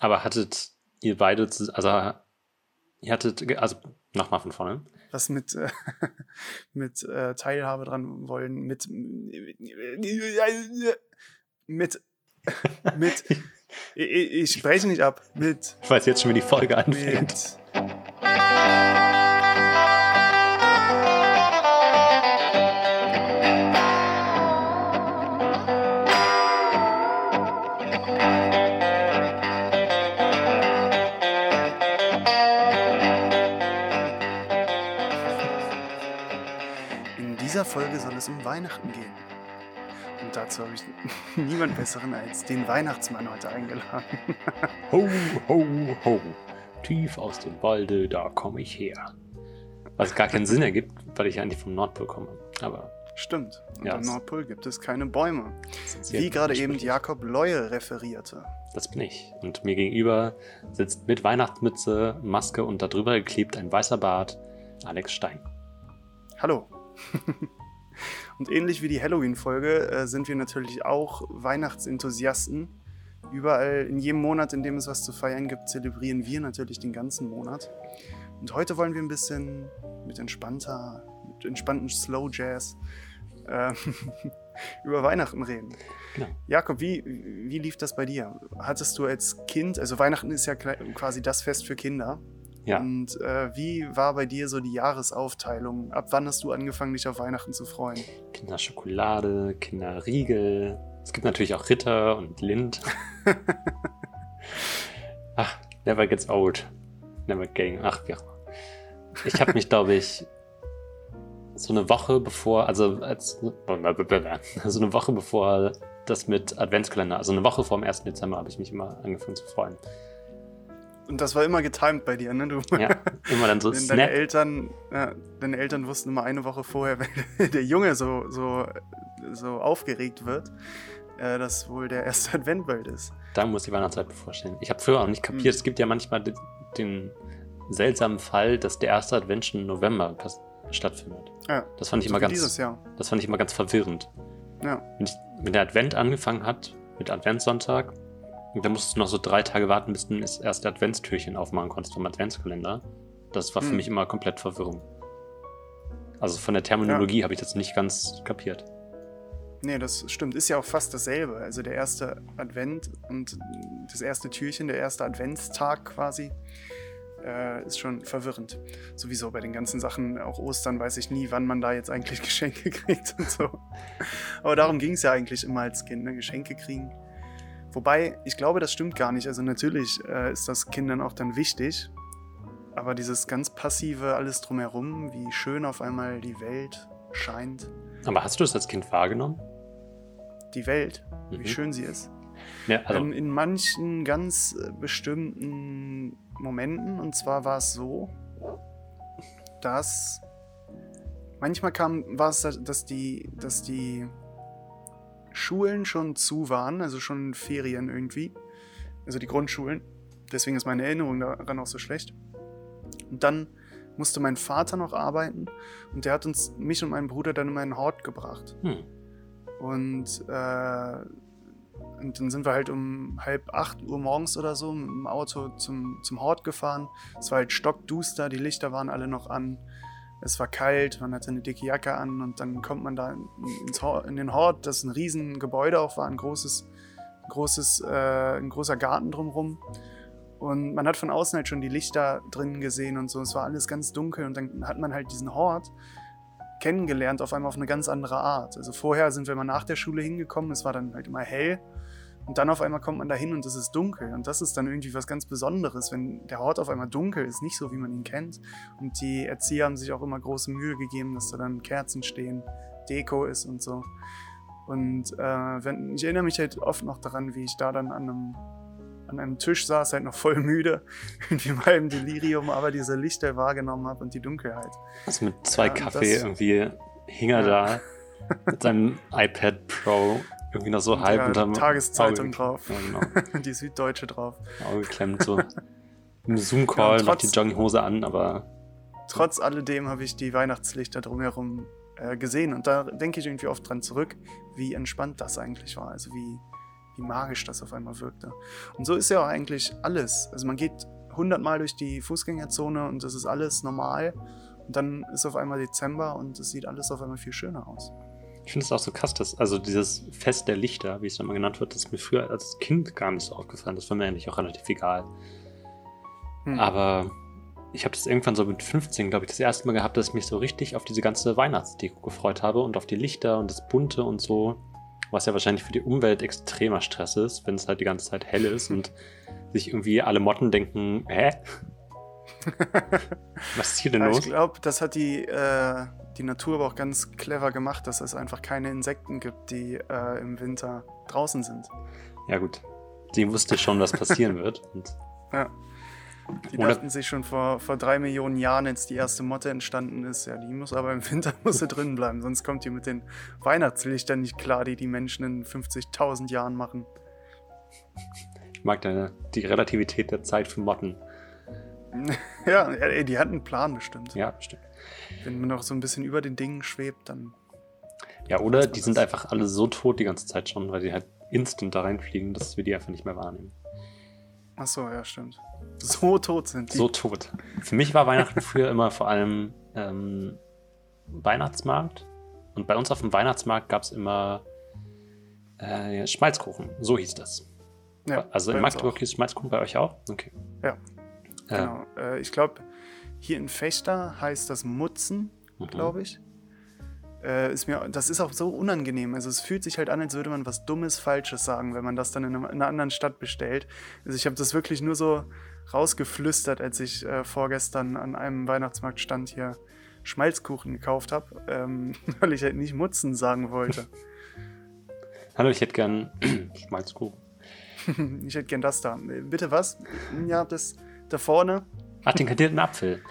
Aber hattet ihr beide, also ihr hattet, also nochmal von vorne. Was mit, äh, mit äh, Teilhabe dran wollen, mit mit mit ich, ich spreche nicht ab, mit Ich weiß jetzt schon, wie die Folge anfängt. mit dieser Folge soll es um Weihnachten gehen. Und dazu habe ich niemand besseren als den Weihnachtsmann heute eingeladen. Ho, ho, ho. Tief aus dem Walde, da komme ich her. Was gar keinen Sinn ergibt, weil ich eigentlich vom Nordpol komme. Aber Stimmt. Und Ja, am Nordpol gibt es keine Bäume. Wie gerade eben Jakob Leue referierte. Das bin ich. Und mir gegenüber sitzt mit Weihnachtsmütze, Maske und darüber geklebt ein weißer Bart Alex Stein. Hallo. Und ähnlich wie die Halloween-Folge äh, sind wir natürlich auch Weihnachtsenthusiasten. Überall, in jedem Monat, in dem es was zu feiern gibt, zelebrieren wir natürlich den ganzen Monat. Und heute wollen wir ein bisschen mit entspannter, mit entspannten Slow Jazz äh, über Weihnachten reden. Genau. Jakob, wie, wie lief das bei dir? Hattest du als Kind, also Weihnachten ist ja quasi das Fest für Kinder. Ja. Und äh, wie war bei dir so die Jahresaufteilung? Ab wann hast du angefangen, dich auf Weihnachten zu freuen? Kinderschokolade, Kinderriegel. Es gibt natürlich auch Ritter und Lind. Ach, never gets old. Never getting. Ach, immer. Ich habe mich, glaube ich, so eine Woche bevor, also als so eine Woche bevor das mit Adventskalender, also eine Woche vor dem 1. Dezember habe ich mich immer angefangen zu freuen. Und das war immer getimed bei dir, ne? Du, Ja, immer dann so Wenn deine Snap. Eltern, ja, deine Eltern wussten immer eine Woche vorher, wenn der Junge so, so, so aufgeregt wird, äh, dass wohl der erste Advent bald ist. Da muss die Weihnachtszeit bevorstehen. Ich habe früher auch nicht kapiert, Hm. es gibt ja manchmal den, den seltsamen Fall, dass der erste Advent schon im November stattfindet. Ja, Das fand ich immer ganz, dieses Jahr. das fand ich immer ganz verwirrend. Ja. Wenn, ich, wenn der Advent angefangen hat, mit Adventssonntag, und dann musstest du noch so drei Tage warten, bis du das erste Adventstürchen aufmachen konntest vom Adventskalender. Das war für Hm. mich immer komplett Verwirrung. Also von der Terminologie habe ich das nicht ganz kapiert. Nee, das stimmt. Ist ja auch fast dasselbe. Also der erste Advent und das erste Türchen, der erste Adventstag quasi, äh, ist schon verwirrend. Sowieso bei den ganzen Sachen, auch Ostern, weiß ich nie, wann man da jetzt eigentlich Geschenke kriegt und so. Aber darum ging es ja eigentlich immer als Kind, ne? Geschenke kriegen. Wobei, ich glaube, das stimmt gar nicht. Also natürlich äh, ist das Kindern auch dann wichtig. Aber dieses ganz passive, alles drumherum, wie schön auf einmal die Welt scheint. Aber hast du es als Kind wahrgenommen? Die Welt, Mhm. wie schön sie ist. Ja, also, ähm, in manchen ganz äh, bestimmten Momenten. Und zwar war es so, dass manchmal kam, war es, dass die, dass die Schulen schon zu waren, also schon Ferien irgendwie. Also die Grundschulen. Deswegen ist meine Erinnerung daran auch so schlecht. Und dann musste mein Vater noch arbeiten und der hat uns, mich und meinen Bruder dann in meinen Hort gebracht. hm. Und, äh, und dann sind wir halt um halb acht Uhr morgens oder so mit dem Auto zum, zum Hort gefahren. Es war halt stockduster, die Lichter waren alle noch an. Es war kalt, man hatte eine dicke Jacke an und dann kommt man da in den Hort, das ein riesen Gebäude auch war, ein großes, großes, äh, ein großer Garten drumherum. Und man hat von außen halt schon die Lichter drinnen gesehen und so. Es war alles ganz dunkel und dann hat man halt diesen Hort kennengelernt, auf einmal auf eine ganz andere Art. Also vorher sind wir mal nach der Schule hingekommen, es war dann halt immer hell und dann auf einmal kommt man da hin und es ist dunkel und das ist dann irgendwie was ganz Besonderes, wenn der Hort auf einmal dunkel ist, nicht so wie man ihn kennt. Und die Erzieher haben sich auch immer große Mühe gegeben, dass da dann Kerzen stehen, Deko ist und so. Und äh, wenn, ich erinnere mich halt oft noch daran, wie ich da dann an einem, an einem Tisch saß, halt noch voll müde, irgendwie mal im Delirium, aber diese Lichter wahrgenommen habe und die Dunkelheit. Also mit zwei Ja, Kaffee das- irgendwie hing er Ja. da mit seinem iPad Pro irgendwie noch so Und halb der unterm Tageszeitung Auge- drauf. Ja, genau. die Süddeutsche drauf. Auge geklemmt so. Im Zoom-Call Ja, noch die Jogginghose an, aber Trotz alledem habe ich die Weihnachtslichter drumherum äh, gesehen und da denke ich irgendwie oft dran zurück, wie entspannt das eigentlich war. Also wie, wie magisch das auf einmal wirkte. Und so ist ja auch eigentlich alles. Also man geht hundertmal durch die Fußgängerzone und das ist alles normal. Und dann ist auf einmal Dezember und es sieht alles auf einmal viel schöner aus. Ich finde es auch so krass, dass, also dieses Fest der Lichter, wie es immer genannt wird, das ist mir früher als Kind gar nicht so aufgefallen. Das war mir eigentlich auch relativ egal. Hm. Aber ich habe das irgendwann so mit 15, glaube ich, das erste Mal gehabt, dass ich mich so richtig auf diese ganze Weihnachtsdeko gefreut habe und auf die Lichter und das Bunte und so. Was ja wahrscheinlich für die Umwelt extremer Stress ist, wenn es halt die ganze Zeit hell ist und sich irgendwie alle Motten denken, hä? Was ist hier denn ja, los? Ich glaube, das hat die, äh, die Natur aber auch ganz clever gemacht, dass es einfach keine Insekten gibt, die äh, im Winter draußen sind. Ja, gut. Sie wusste schon, was passieren wird. ja. Die Oder dachten sich schon vor, vor drei Millionen Jahren, als die erste Motte entstanden ist, ja, die muss aber im Winter muss sie drin bleiben, sonst kommt die mit den Weihnachtslichtern nicht klar, die die Menschen in 50.000 Jahren machen. Ich mag deine, die Relativität der Zeit für Motten. ja, die hatten einen Plan bestimmt. Ja, bestimmt. Wenn man noch so ein bisschen über den Dingen schwebt, dann. Ja, oder die sind einfach alle so tot die ganze Zeit schon, weil die halt instant da reinfliegen, dass wir die einfach nicht mehr wahrnehmen. Ach so, ja, stimmt. So tot sind die. So tot. Für mich war Weihnachten früher immer vor allem ähm, Weihnachtsmarkt. Und bei uns auf dem Weihnachtsmarkt gab es immer äh, Schmalzkuchen. So hieß das. Ja, also in Magdeburg hieß Schmalzkuchen bei euch auch? Okay. Ja. Genau. Äh, ich glaube, hier in Fechter heißt das Mutzen, mhm. glaube ich. Äh, ist mir, das ist auch so unangenehm. Also es fühlt sich halt an, als würde man was Dummes, Falsches sagen, wenn man das dann in, einem, in einer anderen Stadt bestellt. Also ich habe das wirklich nur so rausgeflüstert, als ich äh, vorgestern an einem Weihnachtsmarkt stand hier Schmalzkuchen gekauft habe, ähm, weil ich halt nicht Mutzen sagen wollte. Hallo, ich hätte gern Schmalzkuchen. ich hätte gern das da. Bitte was? Ja, das da vorne. Ach, den kandierten Apfel.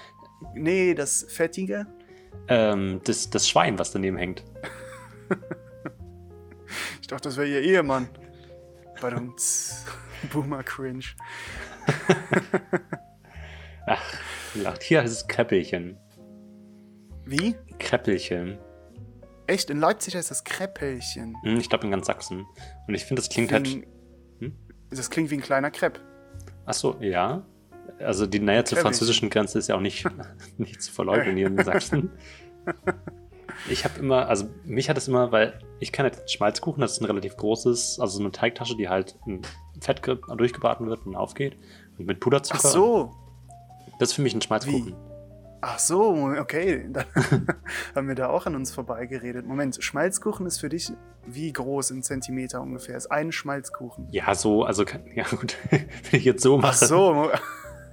Nee, das Fettige. Ähm, das, das Schwein, was daneben hängt. ich dachte, das wäre ihr Ehemann. Badumts. Boomer Cringe. Ach, lacht. Hier heißt es Kreppelchen. Wie? Kreppelchen. Echt? In Leipzig heißt das Kreppelchen. Hm, ich glaube in ganz Sachsen. Und ich finde, das klingt halt. Hm? Das klingt wie ein kleiner Crepe. Ach so, ja. Also die Nähe zur französischen Grenze ist ja auch nicht, nicht zu verleugnen hier in Sachsen. Ich habe immer, also mich hat es immer, weil ich kenne halt Schmalzkuchen, das ist ein relativ großes, also so eine Teigtasche, die halt in Fett durchgebraten wird und aufgeht. Und mit Puderzucker. Ach so. Das ist für mich ein Schmalzkuchen. Wie? Ach so, okay. Dann haben wir da auch an uns vorbeigeredet. Moment, Schmalzkuchen ist für dich wie groß in Zentimeter ungefähr? Ist ein Schmalzkuchen? Ja, so, also, ja gut, wenn ich jetzt so mache. Ach so,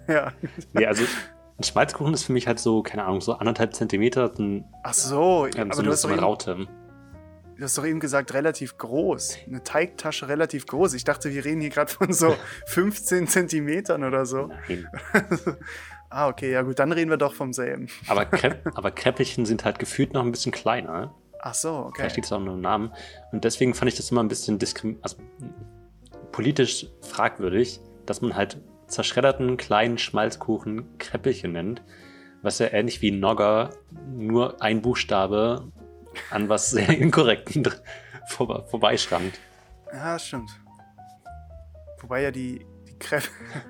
ja. Nee, also ein Schmalzkuchen ist für mich halt so, keine Ahnung, so anderthalb Zentimeter. Ein, Ach so, ähm, aber so du hast eine Raute. Du hast doch eben gesagt, relativ groß. Eine Teigtasche relativ groß. Ich dachte, wir reden hier gerade von so 15 Zentimetern oder so. Nein. ah, okay, ja gut, dann reden wir doch vom selben. aber, Krepp, aber Kräppelchen sind halt gefühlt noch ein bisschen kleiner. Ach so, okay. Vielleicht liegt es auch nur im Namen. Und deswegen fand ich das immer ein bisschen also, politisch fragwürdig, dass man halt zerschredderten kleinen Schmalzkuchen Kräppelchen nennt, was ja ähnlich wie Nogger nur ein Buchstabe an was sehr Inkorrekten vor, vorbeischrammt. Ja, stimmt. Wobei ja die, die, Krä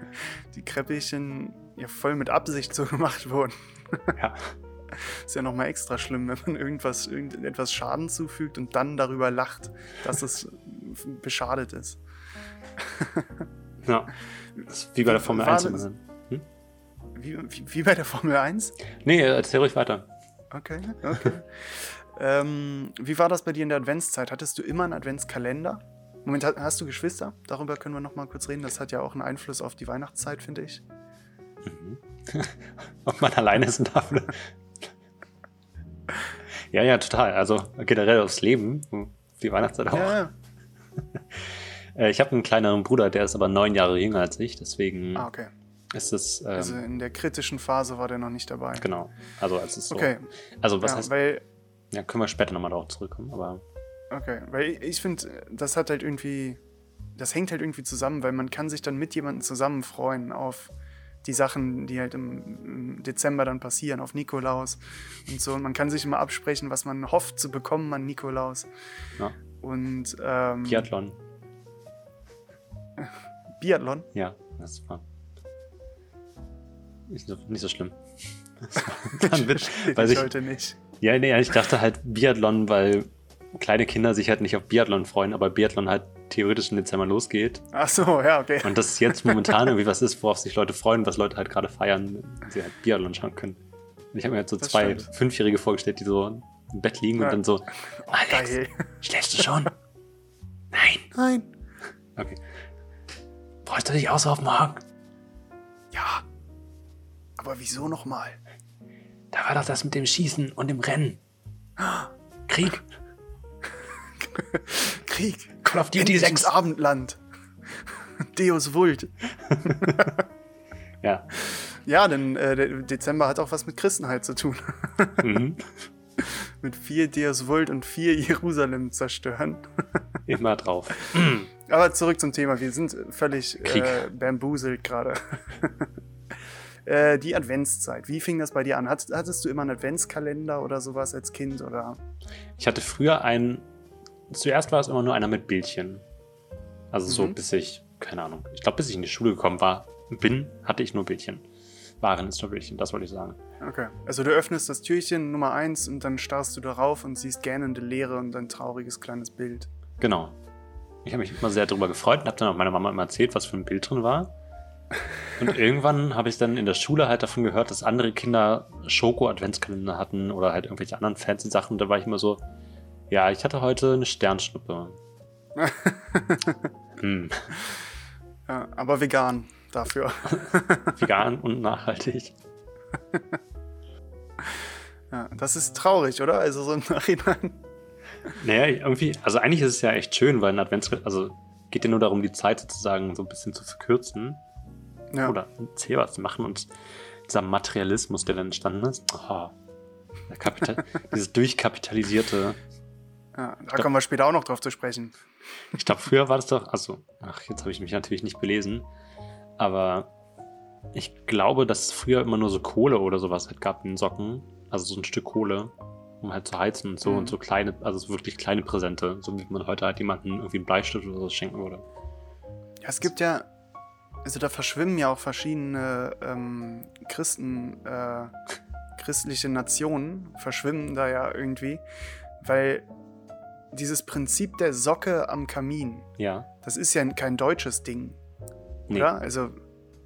die Kräppelchen ja voll mit Absicht so gemacht wurden. Ja. Ist ja nochmal extra schlimm, wenn man irgendwas, irgendetwas Schaden zufügt und dann darüber lacht, dass es beschadet ist. Ja. Wie bei der Formel 1 immer dann. Hm? Wie, wie, wie, bei der Formel 1? Nee, erzähl ruhig weiter. Okay, okay. ähm, wie war das bei dir in der Adventszeit? Hattest du immer einen Adventskalender? Moment, hast du Geschwister? Darüber können wir noch mal kurz reden. Das hat ja auch einen Einfluss auf die Weihnachtszeit, finde ich. Mhm. Ob man alleine ist darf. ja, ja, total. Also generell aufs Leben, die Weihnachtszeit auch. Ja, ja. Äh, ich habe einen kleineren Bruder, der ist aber neun Jahre jünger als ich, deswegen ah, okay. ist es. Ähm, also in der kritischen Phase war der noch nicht dabei. Genau. Also als es so. Okay. Also was ja, heißt. Weil, ja, können wir später nochmal darauf zurückkommen, aber. Okay, weil ich, ich finde, das hat halt irgendwie. Das hängt halt irgendwie zusammen, weil man kann sich dann mit jemandem zusammen freuen auf die Sachen, die halt im, im, Dezember dann passieren, auf Nikolaus und so. Und man kann sich immer absprechen, was man hofft zu bekommen an Nikolaus. Ja. Und ähm, Biathlon. Biathlon? Ja, das war nicht so, nicht so schlimm. Ein Witz, weil ich heute nicht. ja, nee, ich dachte halt Biathlon, weil kleine Kinder sich halt nicht auf Biathlon freuen, aber Biathlon halt theoretisch im Dezember losgeht. Ach so, ja, okay. Und das jetzt momentan irgendwie was ist, worauf sich Leute freuen, was Leute halt gerade feiern, wenn sie halt Biathlon schauen können. Und ich habe mir jetzt so Das zwei stimmt. Fünfjährige vorgestellt, die so im Bett liegen Ja. und dann so, Alex, Geil. schläfst du schon? Nein. Nein. Okay. Freust du dich auch so auf morgen? Ja. Aber wieso nochmal? Da war doch das mit dem Schießen und dem Rennen. Krieg. Krieg. Call of Duty Endlich 6. ins Abendland. Deus Vult. Ja. Ja, denn äh, Dezember hat auch was mit Christenheit zu tun. Mhm. mit vier Deus Vult und vier Jerusalem zerstören. Immer drauf. Aber zurück zum Thema. Wir sind völlig Krieg. äh, bambuselt gerade. äh, die Adventszeit. Wie fing das bei dir an? Hat, hattest du immer einen Adventskalender oder sowas als Kind? Oder? Ich hatte früher einen. Zuerst war es immer nur einer mit Bildchen. Also so Mhm. bis ich, keine Ahnung, ich glaube, bis ich in die Schule gekommen war, bin, hatte ich nur Bildchen. Waren ist nur Bildchen, das wollte ich sagen. Okay. Also du öffnest das Türchen Nummer eins und dann starrst du darauf und siehst gähnende Leere und ein trauriges kleines Bild. Genau. Ich habe mich immer sehr darüber gefreut und habe dann auch meiner Mama immer erzählt, was für ein Bild drin war. Und irgendwann habe ich dann in der Schule halt davon gehört, dass andere Kinder Schoko-Adventskalender hatten oder halt irgendwelche anderen fancy Sachen. Da war ich immer so, ja, ich hatte heute eine Sternschnuppe. hm, Ja, aber vegan dafür. vegan und nachhaltig. Ja, das ist traurig, oder? Also so im Nachhinein. Naja, irgendwie, also eigentlich ist es ja echt schön, weil ein Adventskalender, also geht ja nur darum, die Zeit sozusagen so ein bisschen zu verkürzen. Ja. oder zählbar zu machen und dieser Materialismus, der dann entstanden ist, oh, dieses durchkapitalisierte. ja, da kommen wir später auch noch drauf zu sprechen. Ich glaube, früher war das doch, also, ach, jetzt habe ich mich natürlich nicht belesen, aber ich glaube, dass es früher immer nur so Kohle oder sowas halt gab in den Socken, also so ein Stück Kohle, um halt zu heizen und so Mhm. und so kleine, also so wirklich kleine Präsente, so wie man heute halt jemandem irgendwie einen Bleistift oder so schenken würde. Ja, es gibt ja, also da verschwimmen ja auch verschiedene ähm, Christen, äh, christliche Nationen, verschwimmen da ja irgendwie, weil dieses Prinzip der Socke am Kamin, Ja, das ist ja kein deutsches Ding, nee. oder? Also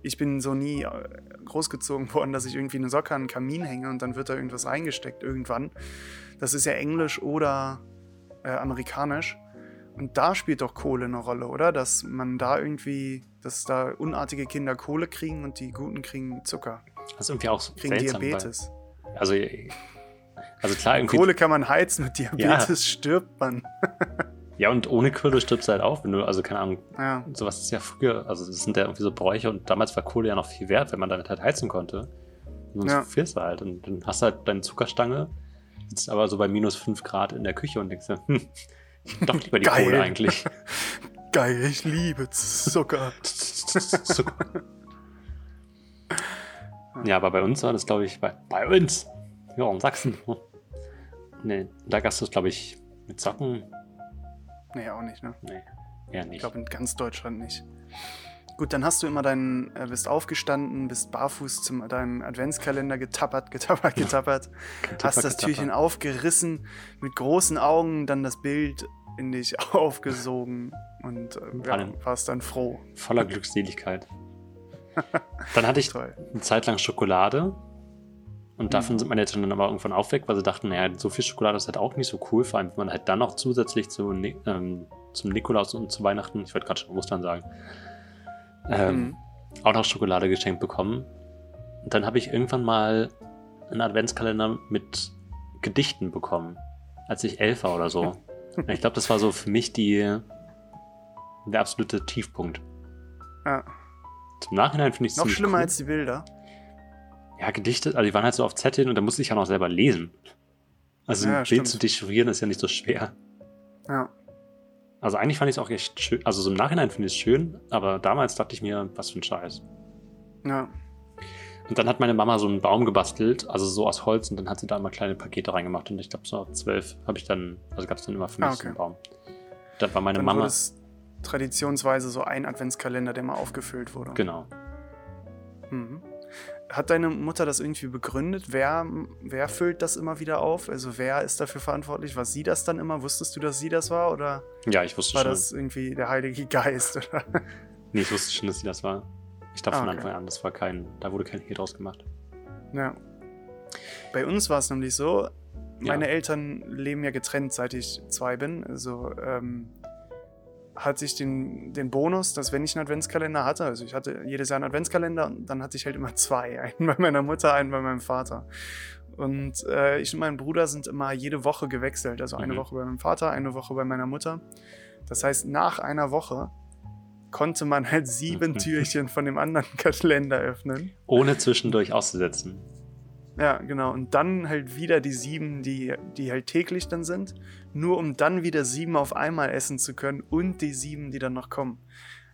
ich bin so nie äh, großgezogen worden, dass ich irgendwie eine Socke an den Kamin hänge und dann wird da irgendwas reingesteckt irgendwann. Das ist ja englisch oder äh, amerikanisch. Und da spielt doch Kohle eine Rolle, oder? Dass man da irgendwie, dass da unartige Kinder Kohle kriegen und die Guten kriegen Zucker, Das ist irgendwie auch so kriegen seltsam, Diabetes. Weil, also, also klar, irgendwie Kohle kann man heizen, mit Diabetes stirbt man. Ja, und ohne Kohle stirbst du halt auch, wenn du, also keine Ahnung, Ja, sowas ist ja früher, also das sind ja irgendwie so Bräuche und damals war Kohle ja noch viel wert, wenn man damit halt heizen konnte. Sonst Ja. frierst du halt und dann hast du halt deine Zuckerstange, sitzt aber so bei minus 5 Grad in der Küche und denkst dir, hm, doch lieber die Geil. Kohle eigentlich. geil, ich liebe Zucker. Zucker. ja, aber bei uns war das, glaube ich, bei, bei uns, ja, in Sachsen. Nee, da gab's das, glaube ich, mit Socken. Nee, auch nicht, ne? Nee, Ich nicht. glaube in ganz Deutschland nicht. Gut, dann hast du immer deinen, äh, bist aufgestanden, bist barfuß zu deinem Adventskalender getappert, getappert, getappert, hast das. Türchen aufgerissen, mit großen Augen dann das Bild in dich aufgesogen und äh, ja, warst dann froh. Voller Glückseligkeit. Dann hatte ich Toll. eine Zeit lang Schokolade. Und davon Mhm. sind meine Eltern dann aber irgendwann aufweg, weil sie dachten, naja, so viel Schokolade ist halt auch nicht so cool, vor allem wenn man halt dann noch zusätzlich zu, ähm, zum Nikolaus und zu Weihnachten, ich wollte gerade schon Ostern sagen, ähm, Mhm. auch noch Schokolade geschenkt bekommen. Und dann habe ich irgendwann mal einen Adventskalender mit Gedichten bekommen, als ich elf war oder so. Ich glaube, das war so für mich die, der absolute Tiefpunkt. Ja. Zum Nachhinein finde ich es Noch schlimmer cool. als die Bilder. Ja, Gedichte, also die waren halt so auf Zetteln und da musste ich ja noch selber lesen. Also Ja, ein Bild zu dechiffrieren ist ja nicht so schwer. Ja. Also eigentlich fand ich es auch echt schön. Also so im Nachhinein finde ich es schön, aber damals dachte ich mir, was für ein Scheiß. Ja. Und dann hat meine Mama so einen Baum gebastelt, also so aus Holz, und dann hat sie da immer kleine Pakete reingemacht. Und ich glaube, so ab zwölf habe ich dann, also gab es dann immer für mich Ah, so einen okay. Baum. Dann war meine Dann Mama. traditionsweise so ein Adventskalender, der mal aufgefüllt wurde. Genau. Mhm. Hat deine Mutter das irgendwie begründet? Wer, wer füllt das immer wieder auf? Also wer ist dafür verantwortlich? War sie das dann immer? Wusstest du, dass sie das war? Oder Ja, ich wusste war schon. das irgendwie der Heilige Geist? Oder? Nee, ich wusste schon, dass sie das war. Ich glaube Ah, von okay. Anfang an, das war kein, da wurde kein Hehl draus gemacht. Ja. Bei uns war es nämlich so, meine Ja. Eltern leben ja getrennt, seit ich zwei bin. Also ähm, hatte ich den, den Bonus, dass wenn ich einen Adventskalender hatte, also ich hatte jedes Jahr einen Adventskalender und dann hatte ich halt immer zwei. Einen bei meiner Mutter, einen bei meinem Vater. Und äh, ich und mein Bruder sind immer jede Woche gewechselt. Also eine Mhm. Woche bei meinem Vater, eine Woche bei meiner Mutter. Das heißt, nach einer Woche konnte man halt sieben. Türchen von dem anderen Kalender öffnen. Ohne zwischendurch auszusetzen. Ja, genau. Und dann halt wieder die sieben, die, die halt täglich dann sind. Nur um dann wieder sieben auf einmal essen zu können und die sieben, die dann noch kommen.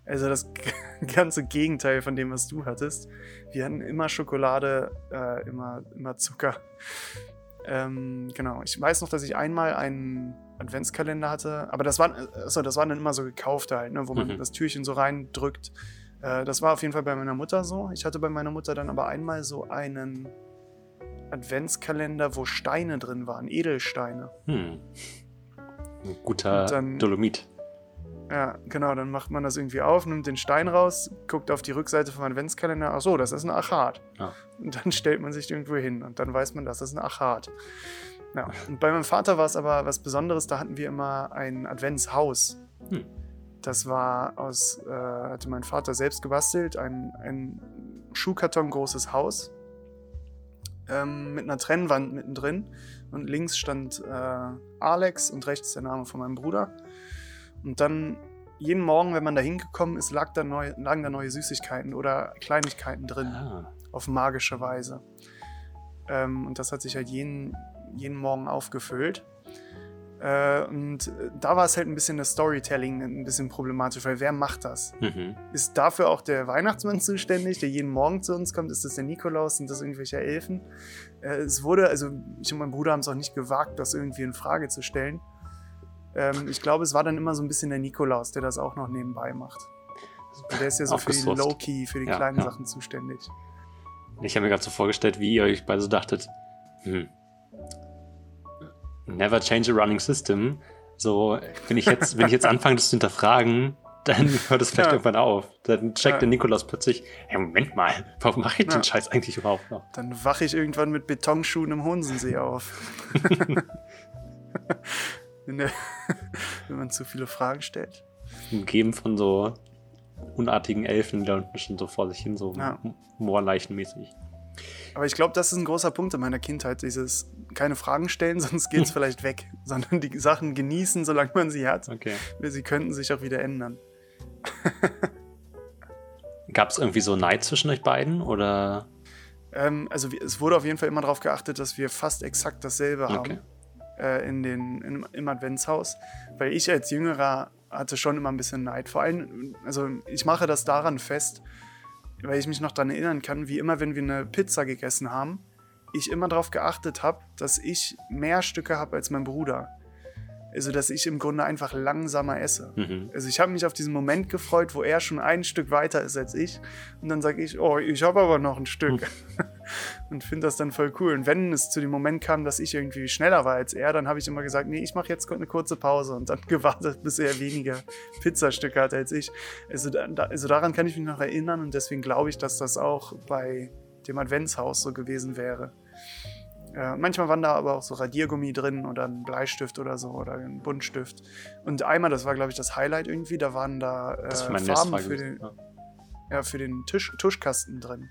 Also das ganze Gegenteil von dem, was du hattest. Wir hatten immer Schokolade, äh, immer, immer Zucker. Ähm, genau. Ich weiß noch, dass ich einmal einen Adventskalender hatte, aber das waren, achso, das waren dann immer so gekaufte halt, ne, wo man Mhm. das Türchen so reindrückt. Äh, das war auf jeden Fall bei meiner Mutter so. Ich hatte bei meiner Mutter dann aber einmal so einen Adventskalender, wo Steine drin waren, Edelsteine. Hm. Ein guter dann- Dolomit. Ja, genau, dann macht man das irgendwie auf, nimmt den Stein raus, guckt auf die Rückseite vom Adventskalender, ach so, das ist ein Achat. Ja. Und dann stellt man sich irgendwo hin und dann weiß man, das ist ein Achat. Ja, und bei meinem Vater war es aber was Besonderes, da hatten wir immer ein Adventshaus. Hm. Das war aus, äh, hatte mein Vater selbst gebastelt, ein, ein Schuhkarton großes Haus ähm, mit einer Trennwand mittendrin und links stand äh, Alex und rechts der Name von meinem Bruder. Und dann jeden Morgen, wenn man da hingekommen ist, lag da neu, lagen da neue Süßigkeiten oder Kleinigkeiten drin, Ah. auf magische Weise. Ähm, und das hat sich halt jeden, jeden Morgen aufgefüllt. Äh, und äh, da war es halt ein bisschen das Storytelling ein bisschen problematisch, weil wer macht das? Mhm. Ist dafür auch der Weihnachtsmann zuständig, der jeden Morgen zu uns kommt? Ist das der Nikolaus? Sind das irgendwelche Elfen? Äh, es wurde, also ich und mein Bruder haben es auch nicht gewagt, das irgendwie in Frage zu stellen. Ähm, ich glaube, es war dann immer so ein bisschen der Nikolaus, der das auch noch nebenbei macht. Weil Der ist ja so für die. Low-Key, für die Ja, kleinen ja. Sachen zuständig. Ich habe mir gerade so vorgestellt, wie ihr euch beide so dachtet, hm, never change a running system. So, wenn ich jetzt, wenn ich jetzt anfange, das zu hinterfragen, dann hört es vielleicht Ja. irgendwann auf. Dann checkt Ja. der Nikolaus plötzlich, hey, Moment mal, warum mache ich Ja. den Scheiß eigentlich überhaupt noch? Dann wache ich irgendwann mit Betonschuhen im Honsensee auf. wenn, der, wenn man zu viele Fragen stellt. Umgeben von so unartigen Elfen, die da unten schon so vor sich hin, so Ja. Moorleichenmäßig. Aber ich glaube, das ist ein großer Punkt in meiner Kindheit, dieses keine Fragen stellen, sonst geht es vielleicht weg, sondern die Sachen genießen, solange man sie hat, Okay. sie könnten sich auch wieder ändern. Gab es irgendwie so Neid zwischen euch beiden oder? Ähm, also es wurde auf jeden Fall immer darauf geachtet, dass wir fast exakt dasselbe haben Okay. äh, in den, in, im Adventshaus, weil ich als Jüngerer hatte schon immer ein bisschen Neid. Vor allem, also ich mache das daran fest, weil ich mich noch daran erinnern kann, wie immer, wenn wir eine Pizza gegessen haben, ich immer darauf geachtet habe, dass ich mehr Stücke habe als mein Bruder. Also, dass ich im Grunde einfach langsamer esse. Mhm. Also ich habe mich auf diesen Moment gefreut, wo er schon ein Stück weiter ist als ich. Und dann sage ich, oh, ich habe aber noch ein Stück. und finde das dann voll cool. Und wenn es zu dem Moment kam, dass ich irgendwie schneller war als er, dann habe ich immer gesagt, nee, ich mache jetzt eine kurze Pause und dann gewartet, bis er weniger Pizzastücke hat als ich. Also, da- also daran kann ich mich noch erinnern und deswegen glaube ich, dass das auch bei dem Adventshaus so gewesen wäre. Äh, manchmal waren da aber auch so Radiergummi drin oder ein Bleistift oder so oder ein Buntstift. Und einmal, das war glaube ich das Highlight irgendwie, da waren da äh, Farben für den, Ja. ja, für den Tisch, Tuschkasten drin.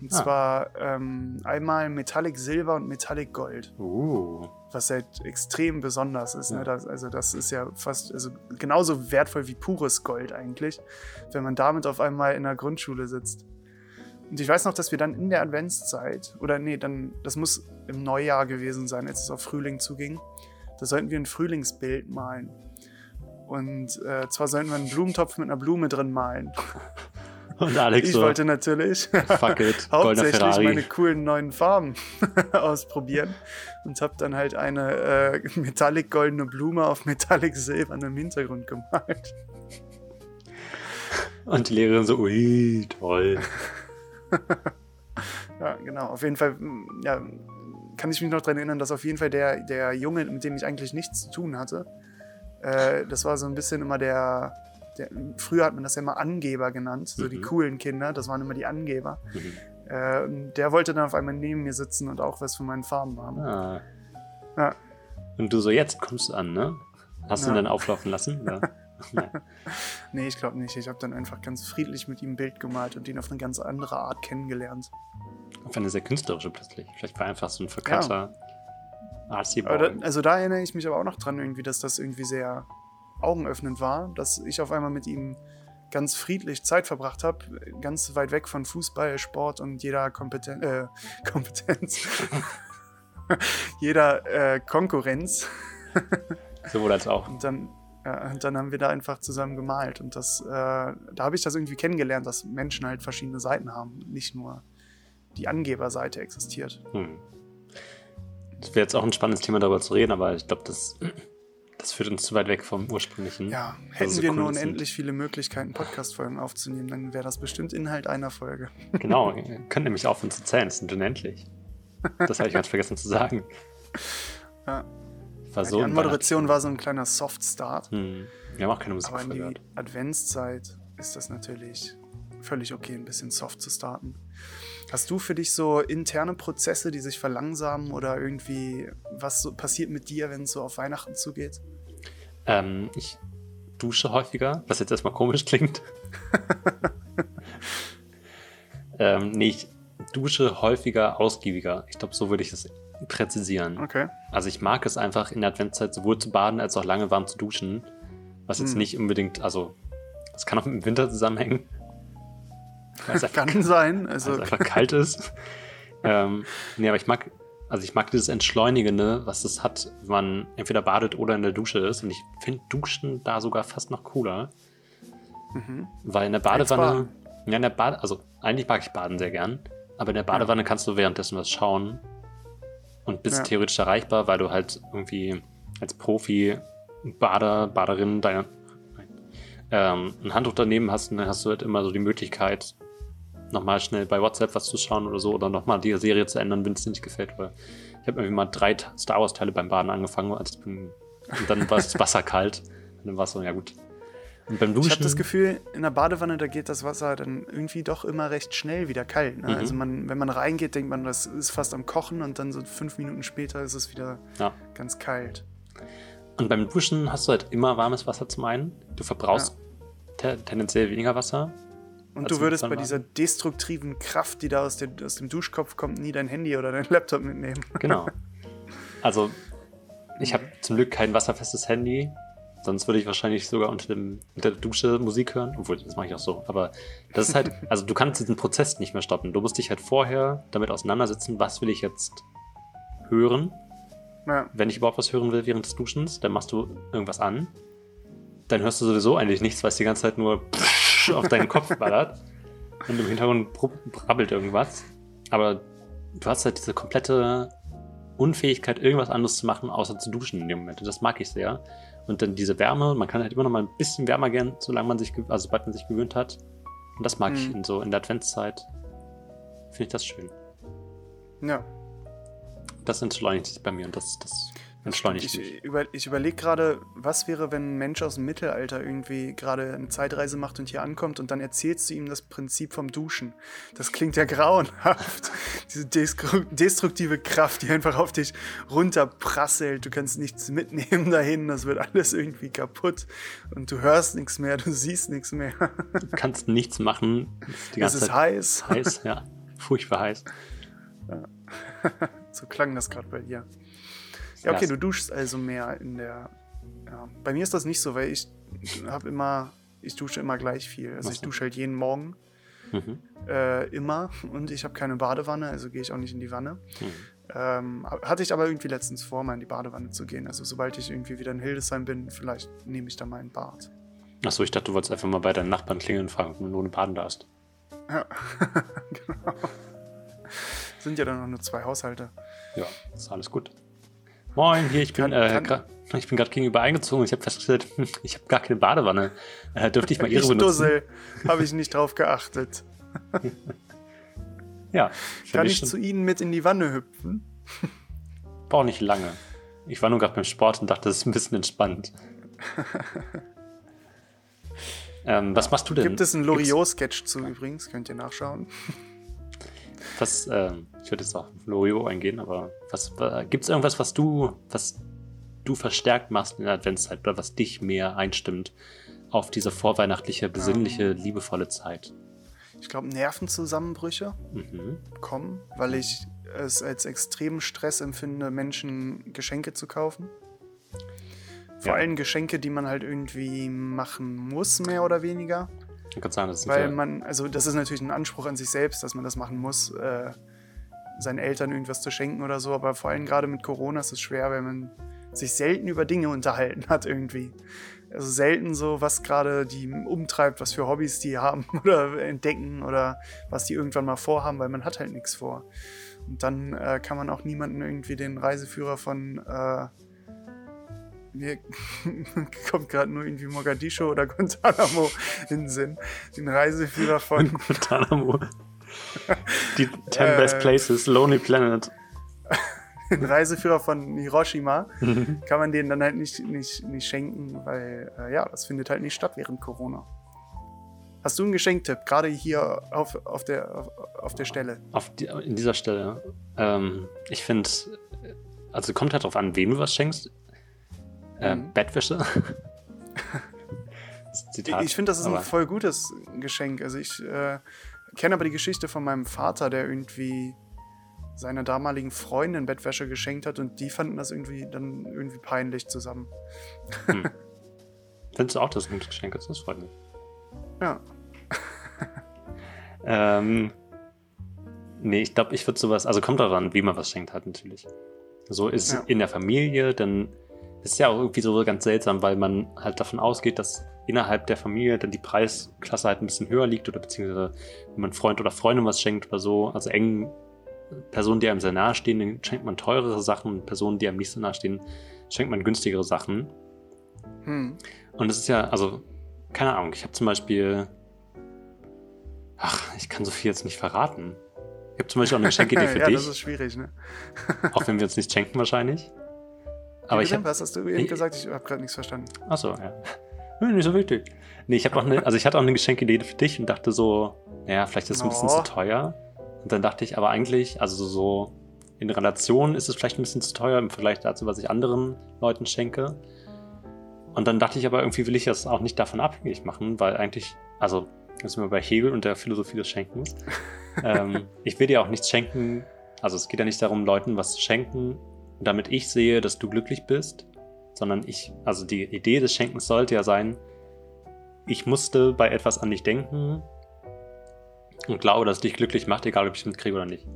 Und Ah. zwar ähm, einmal Metallic Silber und Metallic Gold, Uh. was halt extrem besonders ist. Ja. Ne? Das, also das ist ja fast also genauso wertvoll wie pures Gold eigentlich, wenn man damit auf einmal in der Grundschule sitzt. Und ich weiß noch, dass wir dann in der Adventszeit, oder nee, dann, das muss im Neujahr gewesen sein, als es auf Frühling zuging, da sollten wir ein Frühlingsbild malen. Und äh, zwar sollten wir einen Blumentopf mit einer Blume drin malen. Und Alex Ich so, wollte natürlich fuck it, hauptsächlich meine coolen neuen Farben ausprobieren und habe dann halt eine äh, metallic goldene Blume auf metallic silbernem Hintergrund gemalt. Und die Lehrerin so, ui, toll. ja, genau. Auf jeden Fall, mm, ja, kann ich mich noch daran erinnern, dass auf jeden Fall der, der Junge, mit dem ich eigentlich nichts zu tun hatte, äh, das war so ein bisschen immer der, der, früher hat man das ja immer Angeber genannt, so die Mhm. coolen Kinder, das waren immer die Angeber. Mhm. Äh, der wollte dann auf einmal neben mir sitzen und auch was von meinen Farben haben. Ah. Ja. Und du so, jetzt kommst du an, ne? Hast du ihn Ja. dann auflaufen lassen? Ja. Nee, ich glaube nicht. Ich habe dann einfach ganz friedlich mit ihm ein Bild gemalt und ihn auf eine ganz andere Art kennengelernt. Auf eine sehr künstlerische plötzlich. Vielleicht war einfach so ein artsy Aber Boy. da, also da erinnere ich mich aber auch noch dran, irgendwie, dass das irgendwie sehr augenöffnend war, dass ich auf einmal mit ihm ganz friedlich Zeit verbracht habe, ganz weit weg von Fußball, Sport und jeder Kompeten äh, Kompetenz, jeder äh, Konkurrenz. Sowohl als auch. Und dann, und dann haben wir da einfach zusammen gemalt. Und das, äh, da habe ich das irgendwie kennengelernt, dass Menschen halt verschiedene Seiten haben, nicht nur die Angeberseite existiert. Hm. Das wäre jetzt auch ein spannendes Thema, darüber zu reden, aber ich glaube, das, das führt uns zu weit weg vom ursprünglichen. Ja, Also hätten so wir nur unendlich viele Möglichkeiten, Podcast-Folgen aufzunehmen, dann wäre das bestimmt Inhalt einer Folge. Genau, könnt nämlich aufhören zu zählen, es sind unendlich. Das habe ich ganz vergessen zu sagen. Ja. War Ja, die Anmoderation war so ein kleiner Soft-Start, Hm. Wir haben auch keine Musik aber in die. Adventszeit ist das natürlich völlig okay, ein bisschen soft zu starten. Hast du für dich so interne Prozesse, die sich verlangsamen oder irgendwie, was so passiert mit dir, wenn es so auf Weihnachten zugeht? Ähm, ich dusche häufiger, was jetzt erstmal komisch klingt. ähm, nee, ich dusche häufiger, ausgiebiger. Ich glaube, so würde ich es präzisieren. Okay. Also ich mag es einfach in der Adventszeit sowohl zu baden als auch lange warm zu duschen. Was jetzt Hm. nicht unbedingt, also das kann auch mit dem Winter zusammenhängen. Einfach, Kann sein. Also, es einfach kalt ist. ähm, nee, aber ich mag, also ich mag dieses Entschleunigende, was es hat, wenn man entweder badet oder in der Dusche ist. Und ich finde Duschen da sogar fast noch cooler. mhm. Weil in der Badewanne, ja, in der Bade, also eigentlich mag ich Baden sehr gern, aber in der Badewanne kannst du währenddessen was schauen und bist Ja. theoretisch erreichbar, weil du halt irgendwie als Profi, Bader, Baderin, deine, ähm, ein Handtuch daneben hast und dann hast du halt immer so die Möglichkeit, nochmal schnell bei WhatsApp was zu schauen oder so oder nochmal die Serie zu ändern, wenn es dir nicht gefällt. Weil ich habe irgendwie mal drei Ta- Star Wars Teile beim Baden angefangen als und dann war das Wasser kalt. Und dann war es so, ja gut. Und beim Duschen. Ich habe das Gefühl, in der Badewanne, da geht das Wasser dann irgendwie doch immer recht schnell wieder kalt. Ne? Mhm. Also man, wenn man reingeht, denkt man, das ist fast am Kochen und dann so fünf Minuten später ist es wieder Ja. ganz kalt. Und beim Duschen hast du halt immer warmes Wasser zum einen. Du verbrauchst te tendenziell weniger Wasser. Und du würdest bei dieser destruktiven Kraft, die da aus, dem- aus dem Duschkopf kommt, nie dein Handy oder dein Laptop mitnehmen. Genau. Also, ich habe zum Glück kein wasserfestes Handy. Sonst würde ich wahrscheinlich sogar unter, dem, unter der Dusche Musik hören. Obwohl, das mache ich auch so. Aber das ist halt, also du kannst diesen Prozess nicht mehr stoppen. Du musst dich halt vorher damit auseinandersetzen, was will ich jetzt hören. Ja, Wenn ich überhaupt was hören will während des Duschens, dann machst du irgendwas an. Dann hörst du sowieso eigentlich nichts, weil es die ganze Zeit nur auf deinen Kopf ballert. Und im Hintergrund brabbelt irgendwas. Aber du hast halt diese komplette Unfähigkeit, irgendwas anderes zu machen, außer zu duschen in dem Moment. Und das mag ich sehr. Und dann diese Wärme, man kann halt immer noch mal ein bisschen wärmer gern, solange man sich, also sobald man sich gewöhnt hat. Und das mag ich Mhm. in so in der Adventszeit. Finde ich das schön. ja. Das entschleunigt sich bei mir und das, das entschleunigt mich. Ich, über, ich überlege gerade, was wäre, wenn ein Mensch aus dem Mittelalter irgendwie gerade eine Zeitreise macht und hier ankommt und dann erzählst du ihm das Prinzip vom Duschen. Das klingt ja grauenhaft. Diese destru- destruktive Kraft, die einfach auf dich runterprasselt. Du kannst nichts mitnehmen dahin, das wird alles irgendwie kaputt. Und du hörst nichts mehr, du siehst nichts mehr. Du kannst nichts machen. Es ist Zeit heiß. heiß, ja. Furchtbar heiß. So klang das gerade bei dir. Ja, okay, du duschst also mehr in der. Ja. Bei mir ist das nicht so, weil ich habe immer, ich dusche immer gleich viel. Also ich dusche halt jeden Morgen Mhm. äh, immer und ich habe keine Badewanne, also gehe ich auch nicht in die Wanne. Mhm. Ähm, hatte ich aber irgendwie letztens vor, mal in die Badewanne zu gehen. Also sobald ich irgendwie wieder in Hildesheim bin, vielleicht nehme ich da mal ein Bad. Achso, ich dachte, du wolltest einfach mal bei deinen Nachbarn klingeln und fragen, ob du nur baden darfst. Ja, genau. Sind ja dann noch nur zwei Haushalte. Ja, ist alles gut. Moin, hier, ich bin Kann- äh, kann- Ich bin gerade gegenüber eingezogen und ich habe festgestellt, ich habe gar keine Badewanne. Äh, dürfte ich mal ihre ich benutzen? Dussel, habe ich nicht drauf geachtet. Ja. Kann ich schon- zu Ihnen mit in die Wanne hüpfen? Braucht nicht lange. Ich war nur gerade beim Sport und dachte, das ist ein bisschen entspannt. ähm, was machst du denn? Gibt es einen Loriot-Sketch zu übrigens? Könnt ihr nachschauen. Was, ähm, ich würde jetzt auch auf Loriot eingehen, aber was äh, gibt es irgendwas, was du, was du verstärkt machst in der Adventszeit oder was dich mehr einstimmt auf diese vorweihnachtliche, besinnliche, liebevolle Zeit? Ich glaube, Nervenzusammenbrüche Mhm. kommen, weil ich es als extremen Stress empfinde, Menschen Geschenke zu kaufen. Vor Ja. allem Geschenke, die man halt irgendwie machen muss, mehr oder weniger. Kann sagen, das sind Weil man, also das ist natürlich ein Anspruch an sich selbst, dass man das machen muss, äh, seinen Eltern irgendwas zu schenken oder so. Aber vor allem gerade mit Corona ist es schwer, weil man sich selten über Dinge unterhalten hat irgendwie. Also selten so, was gerade die umtreibt, was für Hobbys die haben oder entdecken oder was die irgendwann mal vorhaben, weil man hat halt nichts vor. Und dann äh, kann man auch niemanden irgendwie den Reiseführer von äh, mir kommt gerade nur irgendwie Mogadischu oder Guantanamo in den Sinn. Den Reiseführer von Guantanamo. Die 10 Äh. Best Places, Lonely Planet. den Reiseführer von Hiroshima kann man denen dann halt nicht, nicht, nicht schenken, weil äh, ja, das findet halt nicht statt während Corona. Hast du einen Geschenktipp, gerade hier auf, auf, der, auf, auf der Stelle? Auf die, in dieser Stelle. Ähm, ich finde, also kommt halt drauf an, wem du was schenkst. Äh, Mhm. Bettwäsche. Zitat, ich finde, das ist ein voll gutes Geschenk. Also ich äh, kenne aber die Geschichte von meinem Vater, der irgendwie seiner damaligen Freundin Bettwäsche geschenkt hat und die fanden das irgendwie dann irgendwie peinlich zusammen. Findest du auch, dass es ein gutes Geschenk ist? Das freut mich. Ja. Ähm, nee, ich glaube, ich würde sowas, also kommt daran, wie man was schenkt hat, natürlich. So ist Ja. in der Familie, dann ist ja auch irgendwie so ganz seltsam, weil man halt davon ausgeht, dass innerhalb der Familie dann die Preisklasse halt ein bisschen höher liegt oder beziehungsweise wenn man Freund oder Freundin was schenkt oder so, also engen Personen, die einem sehr nahe stehen, dann schenkt man teurere Sachen und Personen, die einem nicht so nahe stehen, schenkt man günstigere Sachen. Hm. Und es ist ja, also, keine Ahnung, ich habe zum Beispiel. Ach, ich kann so viel jetzt nicht verraten. Ich habe zum Beispiel auch eine Geschenkidee für ja, dich, das ist schwierig, ne? auch wenn wir uns nicht schenken wahrscheinlich. Aber ich habe. Was hast du eben Ich- gesagt? Ich habe gerade nichts verstanden. Achso, ja. Nee, nicht so wichtig. Nee, ich habe auch eine, also ich hatte auch eine Geschenkidee für dich und dachte so, naja, vielleicht ist es ein bisschen Oh. zu teuer. Und dann dachte ich, aber eigentlich, also so in Relation ist es vielleicht ein bisschen zu teuer im Vergleich dazu, was ich anderen Leuten schenke. Und dann dachte ich aber, irgendwie will ich das auch nicht davon abhängig machen, weil eigentlich, also, das sind wir bei Hegel und der Philosophie des Schenkens. ähm, ich will dir auch nichts schenken, also es geht ja nicht darum, Leuten was zu schenken, damit ich sehe, dass du glücklich bist, sondern ich, also die Idee des Schenkens sollte ja sein, ich musste bei etwas an dich denken und glaube, dass es dich glücklich macht, egal ob ich es mitkriege oder nicht.